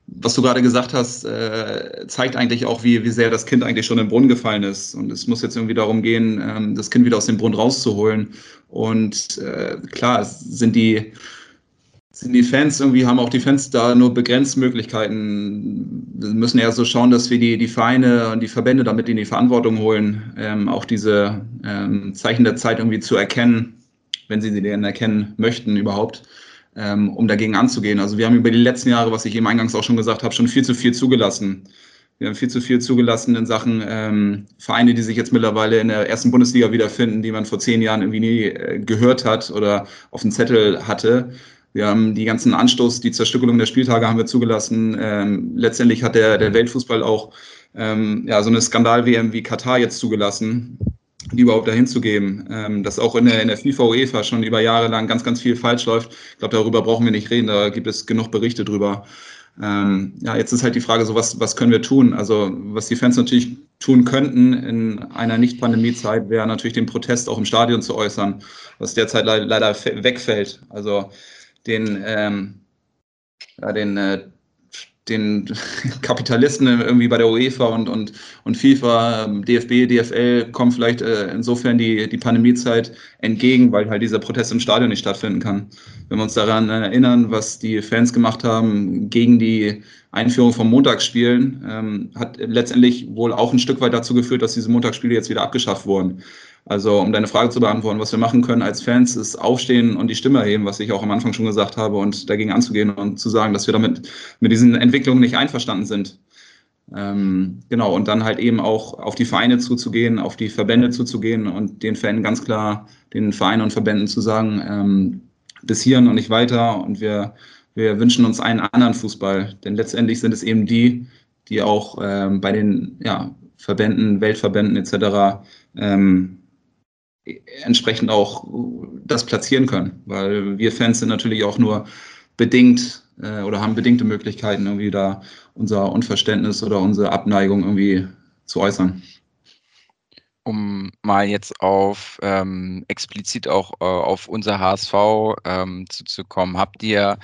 was du gerade gesagt hast, äh, zeigt eigentlich auch, wie, wie sehr das Kind eigentlich schon im Brunnen gefallen ist. Und es muss jetzt irgendwie darum gehen, ähm, das Kind wieder aus dem Brunnen rauszuholen. Und äh, klar, sind die, sind die Fans irgendwie, haben auch die Fans da nur begrenzt Möglichkeiten. Wir müssen eher so schauen, dass wir die, die Vereine und die Verbände damit in die Verantwortung holen, ähm, auch diese ähm, Zeichen der Zeit irgendwie zu erkennen wenn sie sie denn erkennen möchten überhaupt, ähm, um dagegen anzugehen. Also wir haben über die letzten Jahre, was ich eben eingangs auch schon gesagt habe, schon viel zu viel zugelassen. Wir haben viel zu viel zugelassen in Sachen ähm, Vereine, die sich jetzt mittlerweile in der ersten Bundesliga wiederfinden, die man vor zehn Jahren irgendwie nie äh, gehört hat oder auf dem Zettel hatte. Wir haben die ganzen Anstoß, die Zerstückelung der Spieltage haben wir zugelassen. Ähm, letztendlich hat der, der Weltfußball auch ähm, ja, so eine Skandal-WM wie Katar jetzt zugelassen, die überhaupt dahin zu geben. Ähm, dass auch in der, in der FIFA UEFA schon über Jahre lang ganz, ganz viel falsch läuft. Ich glaube, darüber brauchen wir nicht reden, da gibt es genug Berichte drüber. Ähm, ja, jetzt ist halt die Frage so, was, was können wir tun? Also, was die Fans natürlich tun könnten in einer Nicht-Pandemie-Zeit, wäre natürlich den Protest auch im Stadion zu äußern, was derzeit le leider wegfällt. Also, den, ähm, ja, den äh, den [laughs] Kapitalisten irgendwie bei der UEFA und, und, und FIFA, DFB, DFL kommen vielleicht äh, insofern die, die Pandemiezeit entgegen, weil halt dieser Protest im Stadion nicht stattfinden kann. Wenn wir uns daran erinnern, was die Fans gemacht haben gegen die Einführung von Montagsspielen, ähm, hat letztendlich wohl auch ein Stück weit dazu geführt, dass diese Montagsspiele jetzt wieder abgeschafft wurden. Also um deine Frage zu beantworten, was wir machen können als Fans, ist aufstehen und die Stimme erheben, was ich auch am Anfang schon gesagt habe, und dagegen anzugehen und zu sagen, dass wir damit mit diesen Entwicklungen nicht einverstanden sind. Ähm, genau, und dann halt eben auch auf die Vereine zuzugehen, auf die Verbände zuzugehen und den Fan ganz klar, den Vereinen und Verbänden zu sagen, ähm, bis hierhin und nicht weiter. Und wir, wir wünschen uns einen anderen Fußball. Denn letztendlich sind es eben die, die auch ähm, bei den ja, Verbänden, Weltverbänden etc. Ähm, entsprechend auch das platzieren können. Weil wir Fans sind natürlich auch nur bedingt äh, oder haben bedingte Möglichkeiten, irgendwie da unser Unverständnis oder unsere Abneigung irgendwie zu äußern. Um mal jetzt auf ähm, explizit auch äh, auf unser HSV ähm, zuzukommen, habt ihr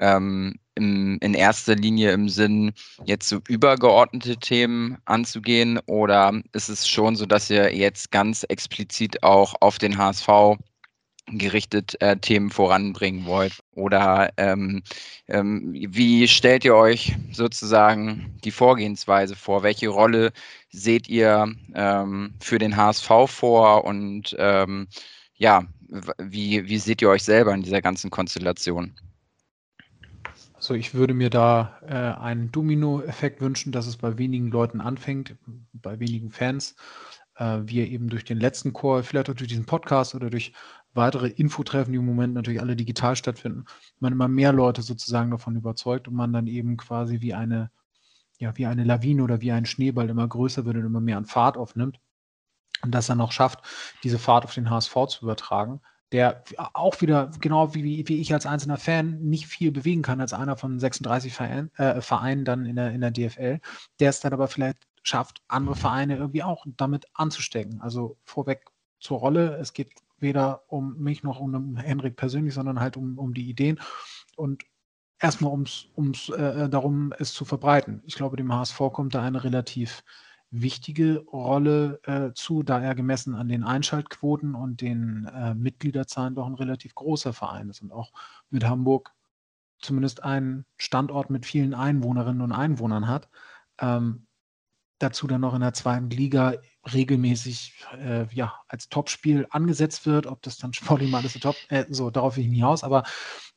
ähm, im, in erster Linie im Sinn, jetzt so übergeordnete Themen anzugehen? Oder ist es schon so, dass ihr jetzt ganz explizit auch auf den HSV gerichtet äh, Themen voranbringen wollt? Oder ähm, ähm, wie stellt ihr euch sozusagen die Vorgehensweise vor? Welche Rolle seht ihr ähm, für den HSV vor? Und ähm, ja, wie, wie seht ihr euch selber in dieser ganzen Konstellation? Also ich würde mir da äh, einen Domino-Effekt wünschen, dass es bei wenigen Leuten anfängt, bei wenigen Fans. Äh, wir eben durch den letzten Call, vielleicht auch durch diesen Podcast oder durch weitere Infotreffen, die im Moment natürlich alle digital stattfinden, man immer mehr Leute sozusagen davon überzeugt und man dann eben quasi wie eine, ja, wie eine Lawine oder wie ein Schneeball immer größer wird und immer mehr an Fahrt aufnimmt und das dann auch schafft, diese Fahrt auf den HSV zu übertragen der auch wieder, genau wie, wie ich als einzelner Fan, nicht viel bewegen kann als einer von 36 Verein, äh, Vereinen dann in der, in der DFL, der es dann aber vielleicht schafft, andere Vereine irgendwie auch damit anzustecken. Also vorweg zur Rolle, es geht weder um mich noch um Henrik persönlich, sondern halt um, um die Ideen und erstmal ums, ums äh, darum, es zu verbreiten. Ich glaube, dem HSV kommt da eine relativ wichtige Rolle äh, zu, da er gemessen an den Einschaltquoten und den äh, Mitgliederzahlen doch ein relativ großer Verein ist und auch mit Hamburg zumindest einen Standort mit vielen Einwohnerinnen und Einwohnern hat. Ähm, dazu dann noch in der zweiten Liga regelmäßig äh, ja, als Topspiel angesetzt wird, ob das dann [laughs] sportlich mal ist, top, äh, so darauf will ich nicht aus, aber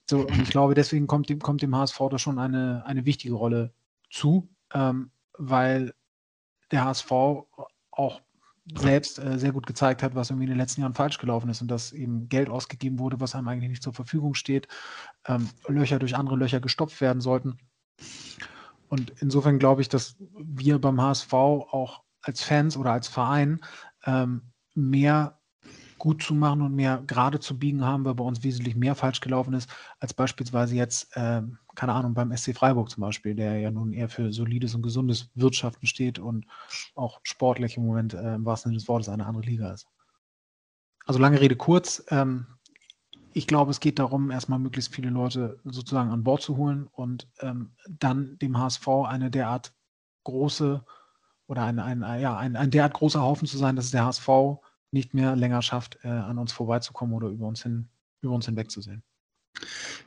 so, und ich glaube, deswegen kommt dem, kommt dem HSV da schon eine, eine wichtige Rolle zu, ähm, weil der HSV auch selbst äh, sehr gut gezeigt hat, was irgendwie in den letzten Jahren falsch gelaufen ist und dass eben Geld ausgegeben wurde, was einem eigentlich nicht zur Verfügung steht, ähm, Löcher durch andere Löcher gestopft werden sollten. Und insofern glaube ich, dass wir beim HSV auch als Fans oder als Verein ähm, mehr gut zu machen und mehr gerade zu biegen haben, weil bei uns wesentlich mehr falsch gelaufen ist, als beispielsweise jetzt, äh, keine Ahnung, beim SC Freiburg zum Beispiel, der ja nun eher für solides und gesundes Wirtschaften steht und auch sportlich im Moment äh, im wahrsten Sinne des Wortes eine andere Liga ist. Also lange Rede kurz. Ähm, ich glaube, es geht darum, erstmal möglichst viele Leute sozusagen an Bord zu holen und ähm, dann dem HSV eine derart große oder ein, ein, ja, ein, ein derart großer Haufen zu sein, dass der HSV nicht mehr länger schafft, äh, an uns vorbeizukommen oder über uns, hin, über uns hinwegzusehen.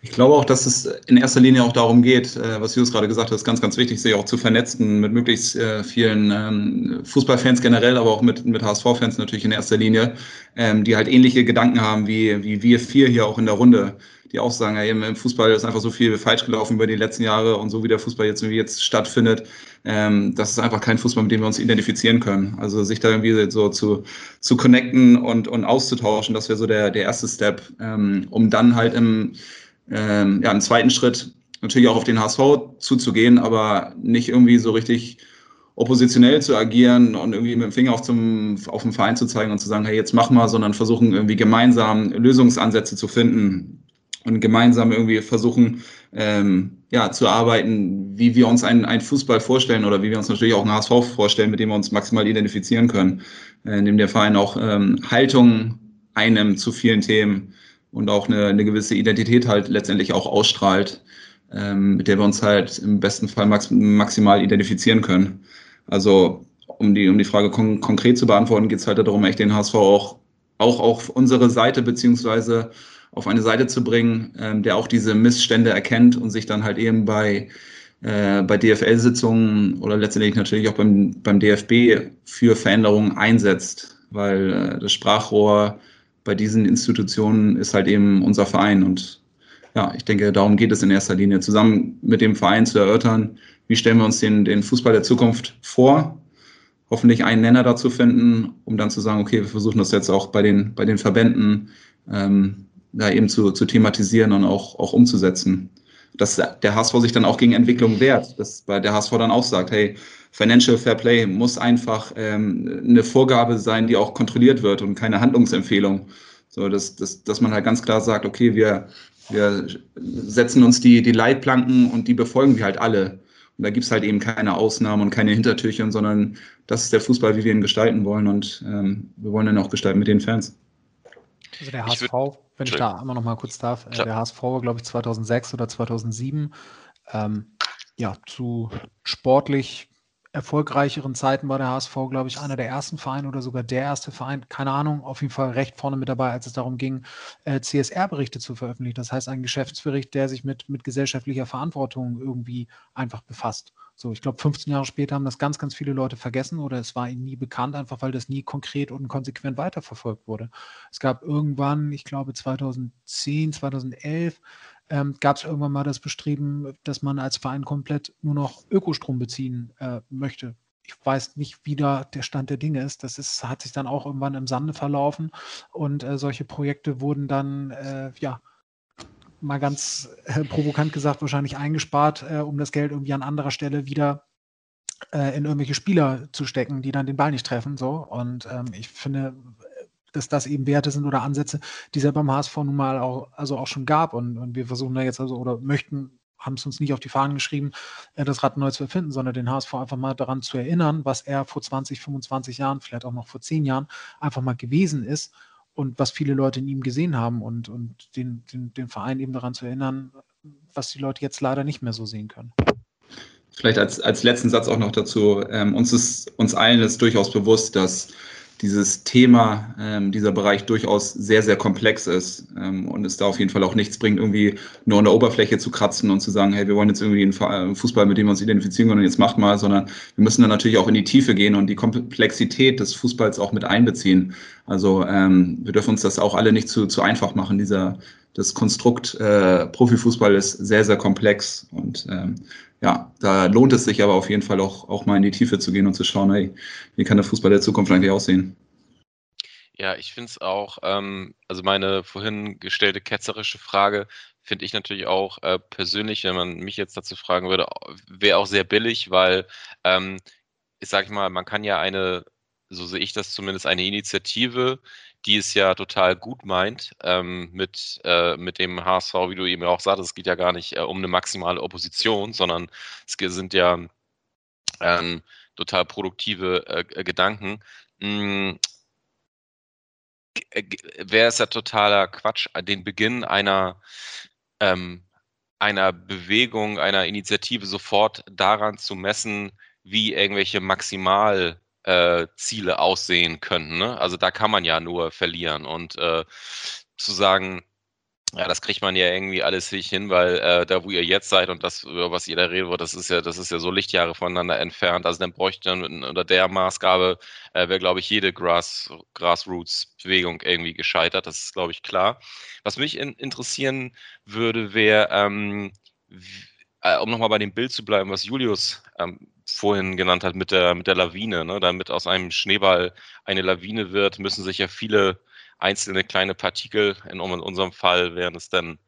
Ich glaube auch, dass es in erster Linie auch darum geht, äh, was Jus gerade gesagt hat, ist ganz, ganz wichtig, sich auch zu vernetzen mit möglichst äh, vielen ähm, Fußballfans generell, aber auch mit, mit HSV-Fans natürlich in erster Linie, ähm, die halt ähnliche Gedanken haben wie, wie wir vier hier auch in der Runde die auch sagen, ja, im Fußball ist einfach so viel falsch gelaufen über die letzten Jahre und so wie der Fußball jetzt irgendwie jetzt stattfindet, ähm, das ist einfach kein Fußball, mit dem wir uns identifizieren können. Also sich da irgendwie so zu, zu connecten und, und auszutauschen, das wäre so der, der erste Step, ähm, um dann halt im, ähm, ja, im zweiten Schritt natürlich auch auf den HSV zuzugehen, aber nicht irgendwie so richtig oppositionell zu agieren und irgendwie mit dem Finger auf, zum, auf den Verein zu zeigen und zu sagen, hey, jetzt mach mal, sondern versuchen irgendwie gemeinsam Lösungsansätze zu finden, und gemeinsam irgendwie versuchen, ähm, ja, zu arbeiten, wie wir uns einen, einen Fußball vorstellen oder wie wir uns natürlich auch einen HSV vorstellen, mit dem wir uns maximal identifizieren können, äh, in dem der Verein auch ähm, Haltung einnimmt zu vielen Themen und auch eine, eine gewisse Identität halt letztendlich auch ausstrahlt, ähm, mit der wir uns halt im besten Fall max maximal identifizieren können. Also um die, um die Frage kon konkret zu beantworten, geht es halt darum, echt den HSV auch, auch auf unsere Seite beziehungsweise auf eine Seite zu bringen, ähm, der auch diese Missstände erkennt und sich dann halt eben bei, äh, bei DFL-Sitzungen oder letztendlich natürlich auch beim, beim DFB für Veränderungen einsetzt, weil äh, das Sprachrohr bei diesen Institutionen ist halt eben unser Verein. Und ja, ich denke, darum geht es in erster Linie, zusammen mit dem Verein zu erörtern, wie stellen wir uns den, den Fußball der Zukunft vor, hoffentlich einen Nenner dazu finden, um dann zu sagen, okay, wir versuchen das jetzt auch bei den, bei den Verbänden ähm, da eben zu, zu thematisieren und auch, auch umzusetzen. Dass der HSV sich dann auch gegen Entwicklung wehrt, dass bei der HSV dann auch sagt, hey, Financial Fair Play muss einfach ähm, eine Vorgabe sein, die auch kontrolliert wird und keine Handlungsempfehlung. So, dass, dass, dass man halt ganz klar sagt, okay, wir, wir setzen uns die, die Leitplanken und die befolgen wir halt alle. Und da gibt's halt eben keine Ausnahmen und keine Hintertürchen, sondern das ist der Fußball, wie wir ihn gestalten wollen. Und ähm, wir wollen ihn auch gestalten mit den Fans. Also der HSV, wenn ich da einmal noch mal kurz darf, äh, der HSV war, glaube ich, 2006 oder 2007 ähm, ja, zu sportlich erfolgreicheren Zeiten war der HSV, glaube ich, einer der ersten Vereine oder sogar der erste Verein, keine Ahnung, auf jeden Fall recht vorne mit dabei, als es darum ging, äh, CSR-Berichte zu veröffentlichen. Das heißt, ein Geschäftsbericht, der sich mit, mit gesellschaftlicher Verantwortung irgendwie einfach befasst. So, ich glaube, 15 Jahre später haben das ganz, ganz viele Leute vergessen oder es war ihnen nie bekannt, einfach weil das nie konkret und konsequent weiterverfolgt wurde. Es gab irgendwann, ich glaube 2010, 2011, ähm, gab es irgendwann mal das Bestreben, dass man als Verein komplett nur noch Ökostrom beziehen äh, möchte. Ich weiß nicht, wie da der Stand der Dinge ist. Das ist, hat sich dann auch irgendwann im Sande verlaufen und äh, solche Projekte wurden dann äh, ja mal ganz äh, provokant gesagt, wahrscheinlich eingespart, äh, um das Geld irgendwie an anderer Stelle wieder äh, in irgendwelche Spieler zu stecken, die dann den Ball nicht treffen. So. Und ähm, ich finde, dass das eben Werte sind oder Ansätze, die es ja beim HSV nun mal auch, also auch schon gab. Und, und wir versuchen da jetzt also oder möchten, haben es uns nicht auf die Fahnen geschrieben, äh, das Rad neu zu erfinden, sondern den HSV einfach mal daran zu erinnern, was er vor 20, 25 Jahren, vielleicht auch noch vor 10 Jahren einfach mal gewesen ist und was viele Leute in ihm gesehen haben und, und den, den, den Verein eben daran zu erinnern, was die Leute jetzt leider nicht mehr so sehen können. Vielleicht als, als letzten Satz auch noch dazu. Ähm, uns ist uns allen ist durchaus bewusst, dass dieses Thema, ähm, dieser Bereich durchaus sehr, sehr komplex ist ähm, und es da auf jeden Fall auch nichts bringt, irgendwie nur an der Oberfläche zu kratzen und zu sagen, hey, wir wollen jetzt irgendwie einen Fußball, mit dem wir uns identifizieren können und jetzt macht mal, sondern wir müssen dann natürlich auch in die Tiefe gehen und die Komplexität des Fußballs auch mit einbeziehen. Also ähm, wir dürfen uns das auch alle nicht zu, zu einfach machen. Dieser, das Konstrukt äh, Profifußball ist sehr, sehr komplex und ähm, ja, da lohnt es sich aber auf jeden Fall auch, auch mal in die Tiefe zu gehen und zu schauen, hey, wie kann der Fußball der Zukunft eigentlich aussehen? Ja, ich finde es auch, ähm, also meine vorhin gestellte ketzerische Frage finde ich natürlich auch äh, persönlich, wenn man mich jetzt dazu fragen würde, wäre auch sehr billig, weil ähm, ich sage mal, man kann ja eine, so sehe ich das zumindest, eine Initiative, die es ja total gut meint ähm, mit, äh, mit dem HSV, wie du eben auch sagtest, es geht ja gar nicht äh, um eine maximale Opposition, sondern es sind ja ähm, total produktive äh, äh Gedanken. Hm, Wäre es ja totaler Quatsch, den Beginn einer, ähm, einer Bewegung, einer Initiative sofort daran zu messen, wie irgendwelche Maximal- äh, Ziele aussehen könnten. Ne? Also da kann man ja nur verlieren. Und äh, zu sagen, Ja, das kriegt man ja irgendwie alles nicht hin, weil äh, da, wo ihr jetzt seid und das, über was ihr da redet, das ist ja, das ist ja so Lichtjahre voneinander entfernt. Also dann bräuchte dann unter der Maßgabe äh, wäre, glaube ich, jede Grass, Grassroots-Bewegung irgendwie gescheitert. Das ist, glaube ich, klar. Was mich in, interessieren würde, wäre, ähm, äh, um nochmal bei dem Bild zu bleiben, was Julius ähm, vorhin genannt hat mit der, mit der Lawine, ne? damit aus einem Schneeball eine Lawine wird, müssen sich ja viele einzelne kleine Partikel. In unserem Fall wären es dann,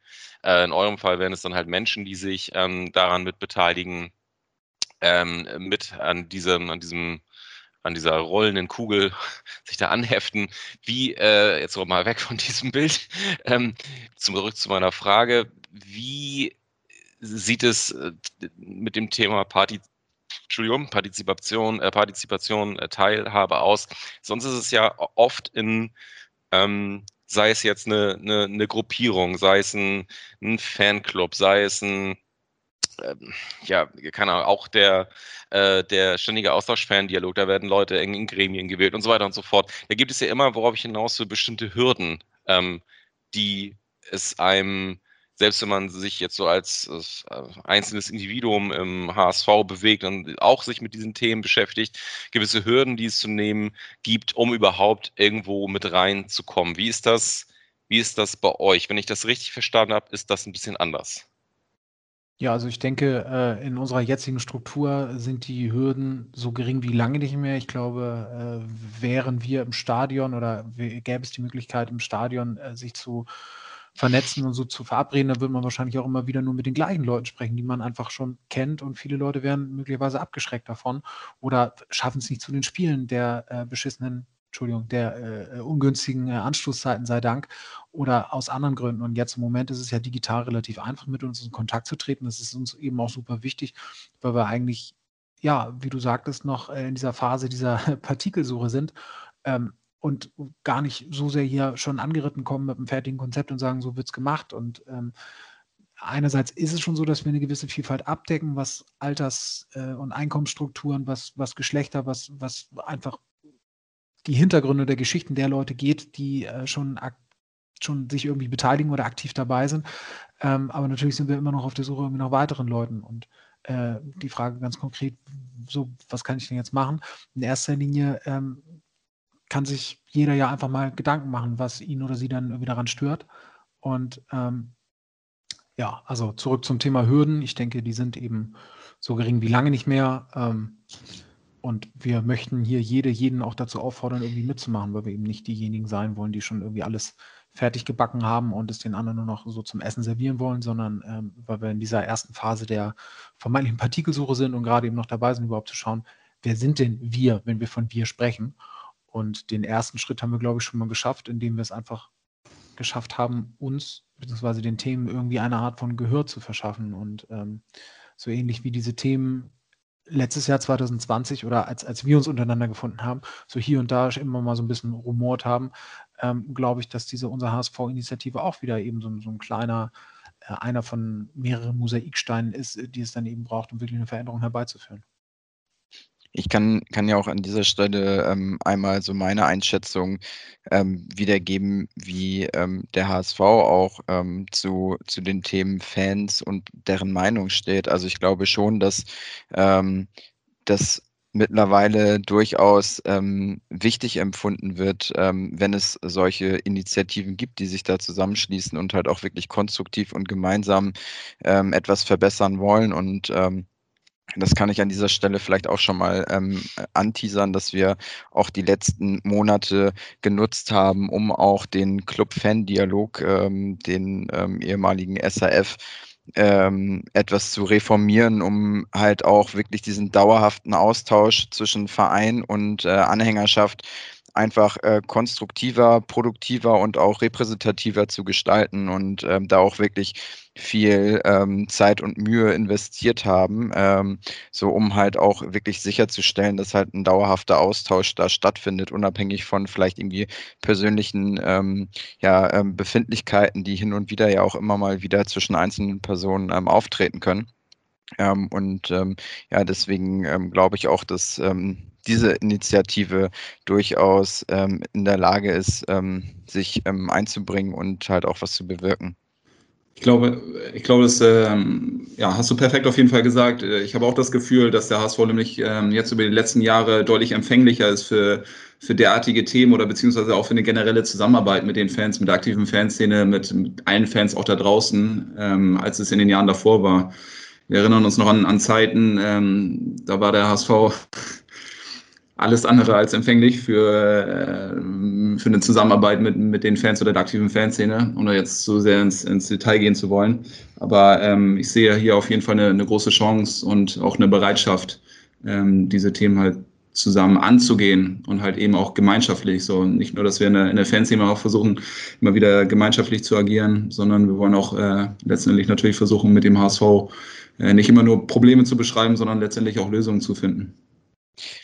äh, in eurem Fall wären es dann halt Menschen, die sich ähm, daran mit beteiligen, ähm, mit an diesem, an diesem an dieser rollenden Kugel [laughs] sich da anheften. Wie, äh, jetzt mal weg von diesem Bild, [laughs] ähm, zurück zu meiner Frage, wie sieht es äh, mit dem Thema Party, Entschuldigung, Partizipation, äh, Partizipation, äh, Teilhabe aus? Sonst ist es ja oft in ähm, sei es jetzt eine, eine, eine, Gruppierung, sei es ein, ein Fanclub, sei es ein, ähm, ja, keine Ahnung, auch der, äh, der ständige Austausch-Fan-Dialog, da werden Leute in, in, Gremien gewählt und so weiter und so fort. Da gibt es ja immer, worauf ich hinaus will, bestimmte Hürden, ähm, die es einem selbst wenn man sich jetzt so als, äh, einzelnes Individuum im HSV bewegt und auch sich mit diesen Themen beschäftigt, gewisse Hürden, die es zu nehmen gibt, um überhaupt irgendwo mit reinzukommen. Wie ist das, wie ist das bei euch? Wenn ich das richtig verstanden habe, ist das ein bisschen anders. Ja, also ich denke, äh, in unserer jetzigen Struktur sind die Hürden so gering wie lange nicht mehr. Ich glaube, äh, wären wir im Stadion oder gäbe es die Möglichkeit, im Stadion sich zu vernetzen und so zu verabreden, da würde man wahrscheinlich auch immer wieder nur mit den gleichen Leuten sprechen, die man einfach schon kennt und viele Leute werden möglicherweise abgeschreckt davon oder schaffen es nicht zu den Spielen der äh, beschissenen, Entschuldigung, der äh, ungünstigen äh, Anstoßzeiten sei Dank oder aus anderen Gründen. Und jetzt im Moment ist es ja digital relativ einfach, mit uns in Kontakt zu treten. Das ist uns eben auch super wichtig, weil wir eigentlich, ja, wie du sagtest, noch äh, in dieser Phase dieser [laughs] Partikelsuche sind. Ähm, und gar nicht so sehr hier schon angeritten kommen mit einem fertigen Konzept und sagen, so wird es gemacht. Und ähm, einerseits ist es schon so, dass wir eine gewisse Vielfalt abdecken, was Alters- äh, und Einkommensstrukturen, was, was Geschlechter, was, was einfach die Hintergründe der Geschichten der Leute geht, die äh, schon, schon sich irgendwie beteiligen oder aktiv dabei sind. Ähm, aber natürlich sind wir immer noch auf der Suche nach weiteren Leuten. Und äh, die Frage ganz konkret, so, was kann ich denn jetzt machen? In erster Linie ähm, kann sich jeder ja einfach mal Gedanken machen, was ihn oder sie dann irgendwie daran stört. Und ähm, ja, also zurück zum Thema Hürden. Ich denke, die sind eben so gering wie lange nicht mehr. Ähm, und wir möchten hier jede, jeden auch dazu auffordern, irgendwie mitzumachen, weil wir eben nicht diejenigen sein wollen, die schon irgendwie alles fertig gebacken haben und es den anderen nur noch so zum Essen servieren wollen, sondern ähm, weil wir in dieser ersten Phase der vermeintlichen Partikelsuche sind und gerade eben noch dabei sind, überhaupt zu schauen, wer sind denn wir, wenn wir von wir sprechen und den ersten Schritt haben wir, glaube ich, schon mal geschafft, indem wir es einfach geschafft haben, uns bzw. den Themen irgendwie eine Art von Gehör zu verschaffen. Und ähm, so ähnlich wie diese Themen letztes Jahr 2020 oder als, als wir uns untereinander gefunden haben, so hier und da immer mal so ein bisschen rumort haben, ähm, glaube ich, dass diese unsere HSV-Initiative auch wieder eben so, so ein kleiner, äh, einer von mehreren Mosaiksteinen ist, die es dann eben braucht, um wirklich eine Veränderung herbeizuführen. Ich kann, kann ja auch an dieser Stelle ähm, einmal so meine Einschätzung ähm, wiedergeben, wie ähm, der HSV auch ähm, zu, zu den Themen Fans und deren Meinung steht. Also ich glaube schon, dass ähm, das mittlerweile durchaus ähm, wichtig empfunden wird, ähm, wenn es solche Initiativen gibt, die sich da zusammenschließen und halt auch wirklich konstruktiv und gemeinsam ähm, etwas verbessern wollen. Und ähm, das kann ich an dieser Stelle vielleicht auch schon mal ähm, anteasern, dass wir auch die letzten Monate genutzt haben, um auch den Club-Fan-Dialog, ähm, den ähm, ehemaligen SAF, ähm, etwas zu reformieren, um halt auch wirklich diesen dauerhaften Austausch zwischen Verein und äh, Anhängerschaft einfach äh, konstruktiver, produktiver und auch repräsentativer zu gestalten und ähm, da auch wirklich viel ähm, Zeit und Mühe investiert haben, ähm, so um halt auch wirklich sicherzustellen, dass halt ein dauerhafter Austausch da stattfindet, unabhängig von vielleicht irgendwie persönlichen ähm, ja, ähm, Befindlichkeiten, die hin und wieder ja auch immer mal wieder zwischen einzelnen Personen ähm, auftreten können. Ähm, und ja, deswegen glaube ich auch, dass diese Initiative durchaus in der Lage ist, sich einzubringen und halt auch was zu bewirken. Ich glaube, ich glaube, das ähm, ja, hast du perfekt auf jeden Fall gesagt. Äh, ich habe auch das Gefühl, dass der HSV nämlich ähm, jetzt über die letzten Jahre deutlich empfänglicher ist für, für derartige Themen oder beziehungsweise auch für eine generelle Zusammenarbeit mit den Fans, mit der aktiven Fanszene, mit, mit allen Fans auch da draußen, ähm, als es in den Jahren davor war. Wir erinnern uns noch an, an Zeiten, ähm, da war der HSV alles andere als empfänglich für, äh, für eine Zusammenarbeit mit, mit den Fans oder der aktiven Fanszene, ohne jetzt so sehr ins, ins Detail gehen zu wollen. Aber ähm, ich sehe hier auf jeden Fall eine, eine große Chance und auch eine Bereitschaft, ähm, diese Themen halt zusammen anzugehen und halt eben auch gemeinschaftlich. So nicht nur, dass wir in der, in der Fanszene auch versuchen, immer wieder gemeinschaftlich zu agieren, sondern wir wollen auch äh, letztendlich natürlich versuchen, mit dem HSV äh, nicht immer nur Probleme zu beschreiben, sondern letztendlich auch Lösungen zu finden.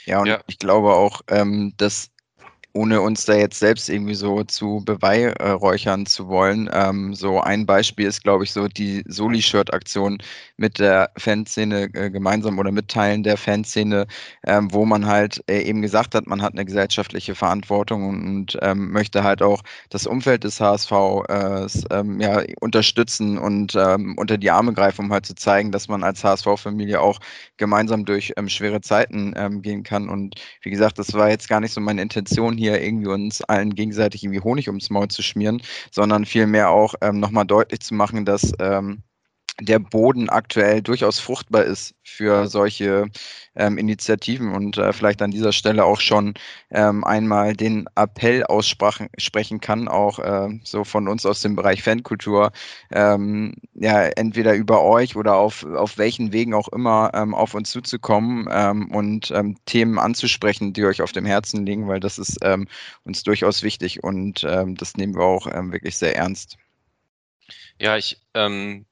Ja, und ja. ich glaube auch, ähm, dass ohne uns da jetzt selbst irgendwie so zu beweihräuchern zu wollen. Ähm, so ein Beispiel ist, glaube ich, so die Soli-Shirt-Aktion mit der Fanszene äh, gemeinsam oder mit Teilen der Fanszene, ähm, wo man halt äh, eben gesagt hat, man hat eine gesellschaftliche Verantwortung und, und ähm, möchte halt auch das Umfeld des HSV äh, ähm, ja, unterstützen und ähm, unter die Arme greifen, um halt zu zeigen, dass man als HSV-Familie auch gemeinsam durch ähm, schwere Zeiten gehen kann. Und wie gesagt, das war jetzt gar nicht so meine Intention hier irgendwie uns allen gegenseitig irgendwie Honig ums Maul zu schmieren, sondern vielmehr auch ähm, nochmal deutlich zu machen, dass ähm, der Boden aktuell durchaus fruchtbar ist für solche ähm, Initiativen und äh, vielleicht an dieser Stelle auch schon ähm, einmal den Appell aussprechen kann, auch äh, so von uns aus dem Bereich Fankultur, ähm, ja, entweder über euch oder auf, auf welchen Wegen auch immer ähm, auf uns zuzukommen ähm, und ähm, Themen anzusprechen, die euch auf dem Herzen liegen, weil das ist ähm, uns durchaus wichtig und ähm, das nehmen wir auch ähm, wirklich sehr ernst. Ja, ich ähm,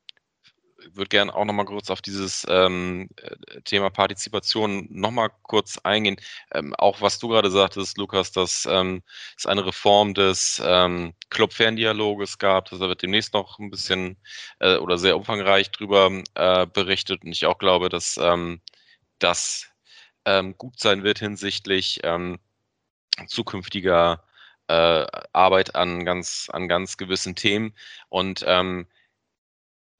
würde gerne auch nochmal kurz auf dieses ähm, äh, Thema Partizipation nochmal kurz eingehen. Ähm, auch was du gerade sagtest, Lukas, dass ähm, es eine Reform des ähm, Club-Ferndialoges gab. Da wird demnächst noch ein bisschen äh, oder sehr umfangreich drüber äh, berichtet. Und ich auch glaube, dass ähm, das ähm, gut sein wird hinsichtlich ähm, zukünftiger äh, Arbeit an ganz, an ganz gewissen Themen. Und ähm,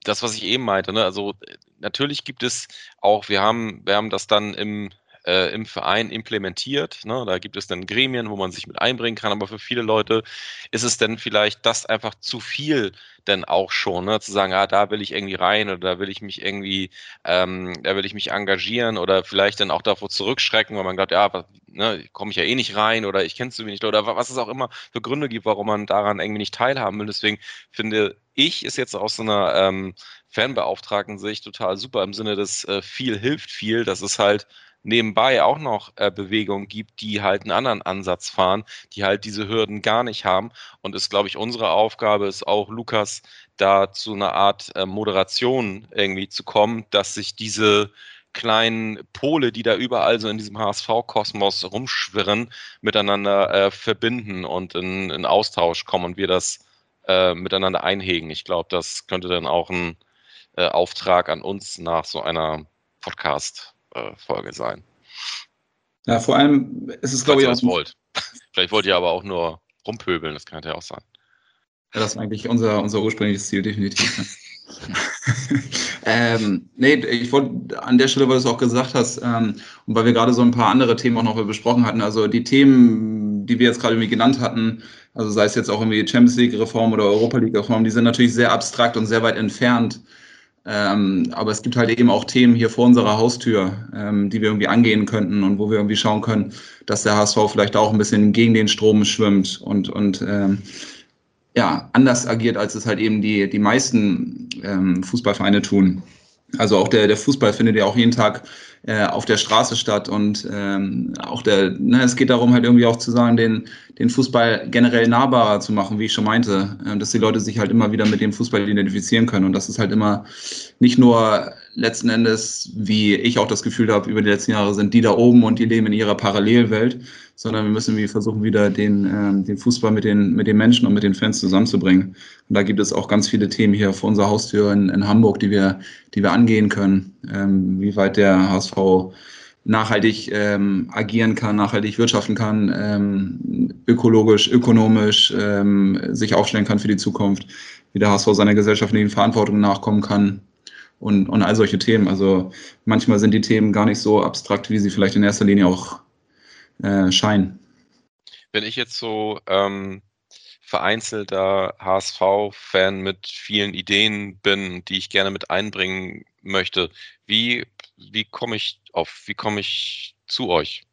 das, was ich eben meinte, ne? also natürlich gibt es auch, wir haben, wir haben das dann im, äh, im Verein implementiert. Ne? Da gibt es dann Gremien, wo man sich mit einbringen kann, aber für viele Leute ist es dann vielleicht das einfach zu viel denn auch schon, ne? zu sagen, ah, da will ich irgendwie rein oder da will ich mich irgendwie, ähm, da will ich mich engagieren oder vielleicht dann auch davor zurückschrecken, weil man glaubt, ja, ne, komme ich ja eh nicht rein oder ich kenne zu wenig oder was es auch immer für Gründe gibt, warum man daran irgendwie nicht teilhaben will. Deswegen finde ich, ist jetzt aus so einer ähm, Fanbeauftragten-Sicht total super im Sinne des äh, viel hilft viel, dass es halt nebenbei auch noch äh, Bewegungen gibt, die halt einen anderen Ansatz fahren, die halt diese Hürden gar nicht haben. Und ist, glaube ich, unsere Aufgabe ist auch, Lukas, da zu einer Art äh, Moderation irgendwie zu kommen, dass sich diese kleinen Pole, die da überall so in diesem HSV-Kosmos rumschwirren, miteinander äh, verbinden und in, in, Austausch kommen und wir das äh, miteinander einhegen. Ich glaube, das könnte dann auch ein äh, Auftrag an uns nach so einer Podcast äh, sein. Ja, vor allem ist es, glaube ich, auch. wollt. Vielleicht wollt ihr aber auch nur rumpöbeln, das kann ja auch sein. Ja, das ist eigentlich unser, unser ursprüngliches Ziel, definitiv. [laughs] ähm, nee, ich wollte an der Stelle, weil du es auch gesagt hast, ähm, und weil wir gerade so ein paar andere Themen auch noch besprochen hatten, also die Themen, die wir jetzt gerade irgendwie genannt hatten, also sei es jetzt auch irgendwie Champions League-Reform oder Europa League-Reform, die sind natürlich sehr abstrakt und sehr weit entfernt ähm, aber es gibt halt eben auch Themen hier vor unserer Haustür, ähm, die wir irgendwie angehen könnten und wo wir irgendwie schauen können, dass der HSV vielleicht auch ein bisschen gegen den Strom schwimmt und, und ähm, ja, anders agiert, als es halt eben die, die meisten ähm, Fußballvereine tun. Also auch der, der Fußball findet ja auch jeden Tag äh, auf der Straße statt und ähm, auch der, ne, es geht darum halt irgendwie auch zu sagen, den, den Fußball generell nahbarer zu machen, wie ich schon meinte, äh, dass die Leute sich halt immer wieder mit dem Fußball identifizieren können. Und das ist halt immer nicht nur letzten Endes, wie ich auch das Gefühl habe, über die letzten Jahre sind die da oben und die leben in ihrer Parallelwelt, sondern wir müssen wie versuchen, wieder den, äh, den Fußball mit den, mit den Menschen und mit den Fans zusammenzubringen. Und da gibt es auch ganz viele Themen hier vor unserer Haustür in, in Hamburg, die wir, die wir angehen können, ähm, wie weit der HSV nachhaltig ähm, agieren kann, nachhaltig wirtschaften kann, ähm, ökologisch, ökonomisch ähm, sich aufstellen kann für die Zukunft, wie der HSV seiner gesellschaftlichen Verantwortung nachkommen kann und, und all solche Themen. Also manchmal sind die Themen gar nicht so abstrakt, wie sie vielleicht in erster Linie auch äh, scheinen. Wenn ich jetzt so ähm, vereinzelter HSV-Fan mit vielen Ideen bin, die ich gerne mit einbringen möchte, wie, wie komme ich auf, wie komme ich zu euch?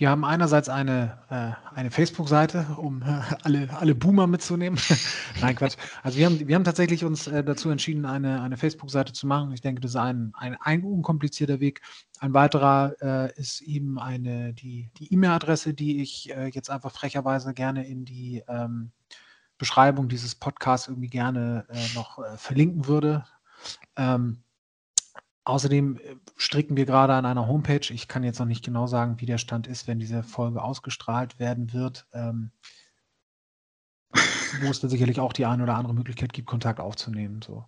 Wir haben einerseits eine, äh, eine Facebook-Seite, um äh, alle, alle Boomer mitzunehmen. [laughs] Nein, Quatsch. Also wir haben, wir haben tatsächlich uns äh, dazu entschieden, eine, eine Facebook-Seite zu machen. Ich denke, das ist ein, ein, ein unkomplizierter Weg. Ein weiterer äh, ist eben eine, die die E-Mail-Adresse, die ich äh, jetzt einfach frecherweise gerne in die ähm, Beschreibung dieses Podcasts irgendwie gerne äh, noch verlinken würde. Ähm, Außerdem äh, stricken wir gerade an einer Homepage. Ich kann jetzt noch nicht genau sagen, wie der Stand ist, wenn diese Folge ausgestrahlt werden wird. Ähm, wo es dann sicherlich auch die eine oder andere Möglichkeit gibt, Kontakt aufzunehmen. So.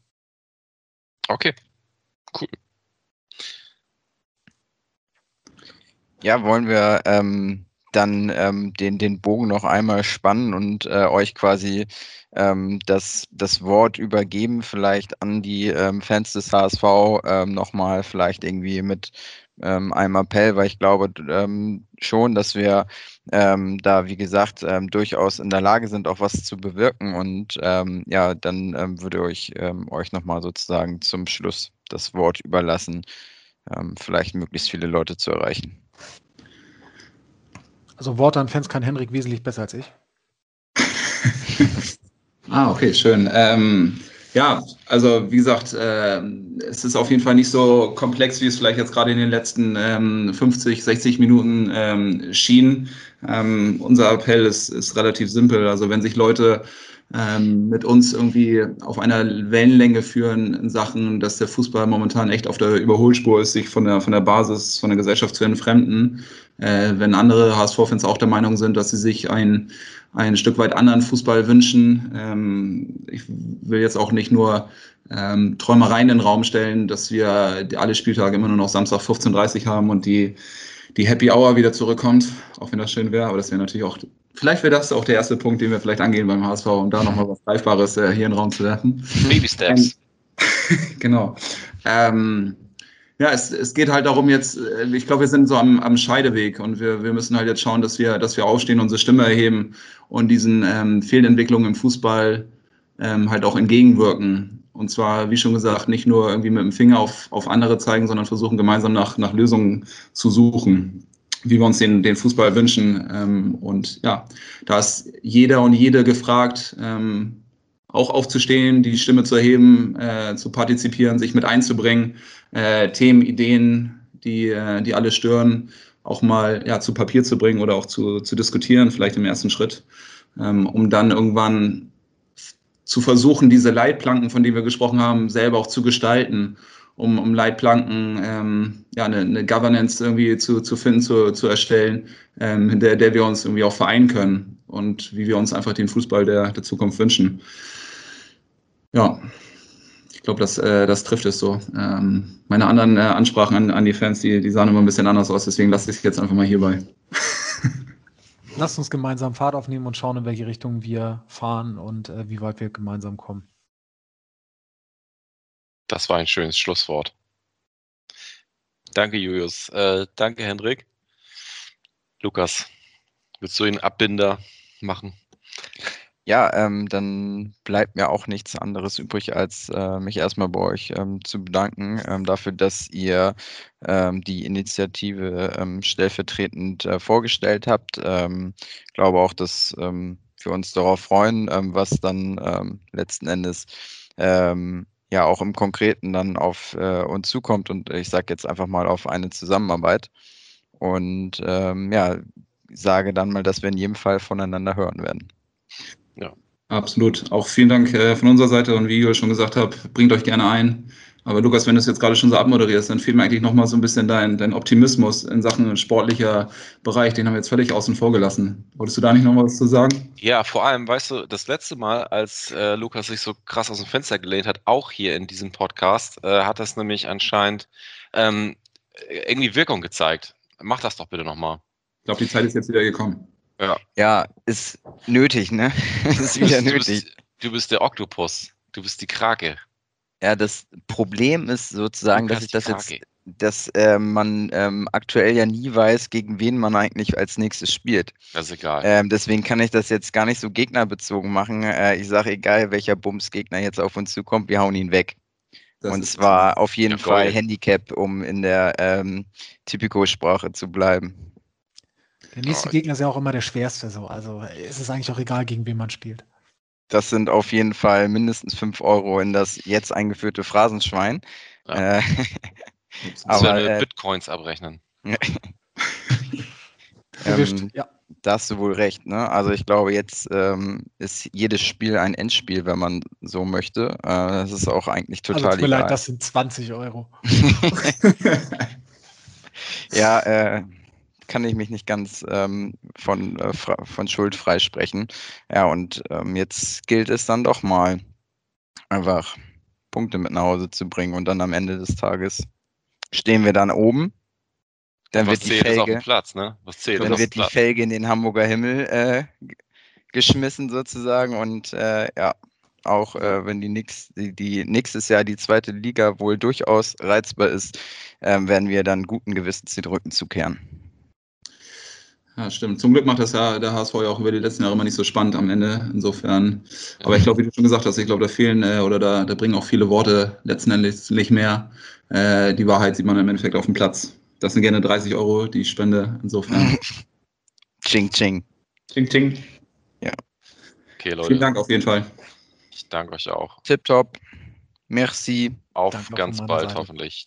Okay, cool. Ja, wollen wir ähm, dann ähm, den, den Bogen noch einmal spannen und äh, euch quasi ähm, das, das Wort übergeben, vielleicht an die ähm, Fans des HSV ähm, nochmal vielleicht irgendwie mit ähm, einem Appell, weil ich glaube ähm, schon, dass wir ähm, da, wie gesagt, ähm, durchaus in der Lage sind, auch was zu bewirken. Und ähm, ja, dann ähm, würde ich ähm, euch nochmal sozusagen zum Schluss das Wort überlassen, ähm, vielleicht möglichst viele Leute zu erreichen. Also Worte an Fans kann Henrik wesentlich besser als ich. [laughs] ah, okay, schön. Ähm, ja, also wie gesagt, äh, es ist auf jeden Fall nicht so komplex, wie es vielleicht jetzt gerade in den letzten ähm, 50, 60 Minuten ähm, schien. Ähm, unser Appell ist, ist relativ simpel. Also wenn sich Leute ähm, mit uns irgendwie auf einer Wellenlänge führen in Sachen, dass der Fußball momentan echt auf der Überholspur ist, sich von der, von der Basis, von der Gesellschaft zu entfremden. Äh, wenn andere HSV-Fans auch der Meinung sind, dass sie sich ein, ein Stück weit anderen Fußball wünschen. Ähm, ich will jetzt auch nicht nur ähm, Träumereien in den Raum stellen, dass wir alle Spieltage immer nur noch Samstag 15.30 haben und die, die Happy Hour wieder zurückkommt, auch wenn das schön wäre, aber das wäre natürlich auch Vielleicht wäre das auch der erste Punkt, den wir vielleicht angehen beim HSV, um da nochmal was Greifbares äh, hier in den Raum zu werfen. Baby Steps. [laughs] genau. Ähm, ja, es, es geht halt darum jetzt, äh, ich glaube, wir sind so am, am Scheideweg und wir, wir müssen halt jetzt schauen, dass wir, dass wir aufstehen, unsere Stimme erheben und diesen ähm, Fehlentwicklungen im Fußball ähm, halt auch entgegenwirken. Und zwar, wie schon gesagt, nicht nur irgendwie mit dem Finger auf, auf andere zeigen, sondern versuchen gemeinsam nach, nach Lösungen zu suchen wie wir uns den, den Fußball wünschen. Ähm, und ja, da ist jeder und jede gefragt, ähm, auch aufzustehen, die Stimme zu erheben, äh, zu partizipieren, sich mit einzubringen, äh, Themen, Ideen, die, äh, die alle stören, auch mal ja, zu Papier zu bringen oder auch zu, zu diskutieren, vielleicht im ersten Schritt, ähm, um dann irgendwann zu versuchen, diese Leitplanken, von denen wir gesprochen haben, selber auch zu gestalten um, um Leitplanken, ähm, ja, eine, eine, Governance irgendwie zu, zu finden, zu, zu erstellen, ähm, der, der wir uns irgendwie auch vereinen können und wie wir uns einfach den Fußball der, der Zukunft wünschen. Ja, ich glaube, das, äh, das trifft es so. Ähm, meine anderen äh, Ansprachen an, an die Fans, die, die sahen immer ein bisschen anders aus, deswegen lasse ich es jetzt einfach mal hierbei. [laughs] Lasst uns gemeinsam Fahrt aufnehmen und schauen, in welche Richtung wir fahren und äh, wie weit wir gemeinsam kommen. Das war ein schönes Schlusswort. Danke, Julius. Äh, danke, Hendrik. Lukas, willst du den Abbinder machen? Ja, ähm, dann bleibt mir auch nichts anderes übrig, als äh, mich erstmal bei euch ähm, zu bedanken ähm, dafür, dass ihr ähm, die Initiative ähm, stellvertretend äh, vorgestellt habt. Ich ähm, glaube auch, dass wir uns darauf freuen, was dann letzten Endes ja auch im Konkreten dann auf äh, uns zukommt und ich sage jetzt einfach mal auf eine Zusammenarbeit. Und ähm, ja, sage dann mal, dass wir in jedem Fall voneinander hören werden. Ja. Absolut. Auch vielen Dank äh, von unserer Seite und wie Joel schon gesagt hat, bringt euch gerne ein. Aber Lukas, wenn du es jetzt gerade schon so abmoderierst, dann fehlt mir eigentlich nochmal so ein bisschen dein, dein Optimismus in Sachen sportlicher Bereich. Den haben wir jetzt völlig außen vor gelassen. Wolltest du da nicht noch was zu sagen? Ja, vor allem, weißt du, das letzte Mal, als äh, Lukas sich so krass aus dem Fenster gelehnt hat, auch hier in diesem Podcast, äh, hat das nämlich anscheinend ähm, irgendwie Wirkung gezeigt. Mach das doch bitte nochmal. Ich glaube, die Zeit ist jetzt wieder gekommen. Ja. Ja, ist nötig, ne? [laughs] ist wieder du, nötig. bist, du bist der Oktopus. Du bist die Krake. Ja, das Problem ist sozusagen, dass ich das jetzt, dass äh, man ähm, aktuell ja nie weiß, gegen wen man eigentlich als nächstes spielt. Das ist egal. Ähm, deswegen kann ich das jetzt gar nicht so gegnerbezogen machen. Äh, ich sage, egal welcher Bums-Gegner jetzt auf uns zukommt, wir hauen ihn weg. Das Und zwar auf jeden Ja, Fall. Handicap, um in der ähm, Typico-Sprache zu bleiben. Der nächste Oh. Gegner ist ja auch immer der schwerste so. Also ist es eigentlich auch egal, gegen wen man spielt. Das sind auf jeden Fall mindestens 5 Euro in das jetzt eingeführte Phrasenschwein. Ja. Äh, aber, wir äh, Bitcoins abrechnen. [laughs] Ähm, ja. da hast du wohl recht. Ne? Also ich glaube, jetzt ähm, ist jedes Spiel ein Endspiel, wenn man so möchte. Äh, das ist auch eigentlich Also total tut mir egal. leid, das sind 20 Euro. [laughs] [laughs] ja, äh, kann ich mich nicht ganz ähm, von, äh, von Schuld freisprechen. Ja, und ähm, jetzt gilt es dann doch mal, einfach Punkte mit nach Hause zu bringen. Und dann am Ende des Tages stehen wir dann oben. Dann Was wird die zählt ist auf dem Felge, Platz, ne? Dann wird die. Felge in den Hamburger Himmel äh, geschmissen sozusagen. Und äh, ja, auch äh, wenn die, nix, die, die nächstes Jahr die zweite Liga wohl durchaus reizbar ist, ähm, werden wir dann guten Gewissens den Rücken zukehren. Ja, stimmt. Zum Glück macht das ja der HSV ja auch über die letzten Jahre immer nicht so spannend am Ende. Insofern. Aber ich glaube, wie du schon gesagt hast, ich glaube, da fehlen äh, oder da, da bringen auch viele Worte letztendlich mehr. Äh, die Wahrheit sieht man im Endeffekt auf dem Platz. Das sind gerne 30 Euro, die ich spende. Insofern. [laughs] Ching, ching. ting, ting. Okay, Leute. Vielen Dank auf jeden Fall. Ich danke euch auch. Tipptopp. Merci. Auf Danke auch ganz bald Seite. hoffentlich.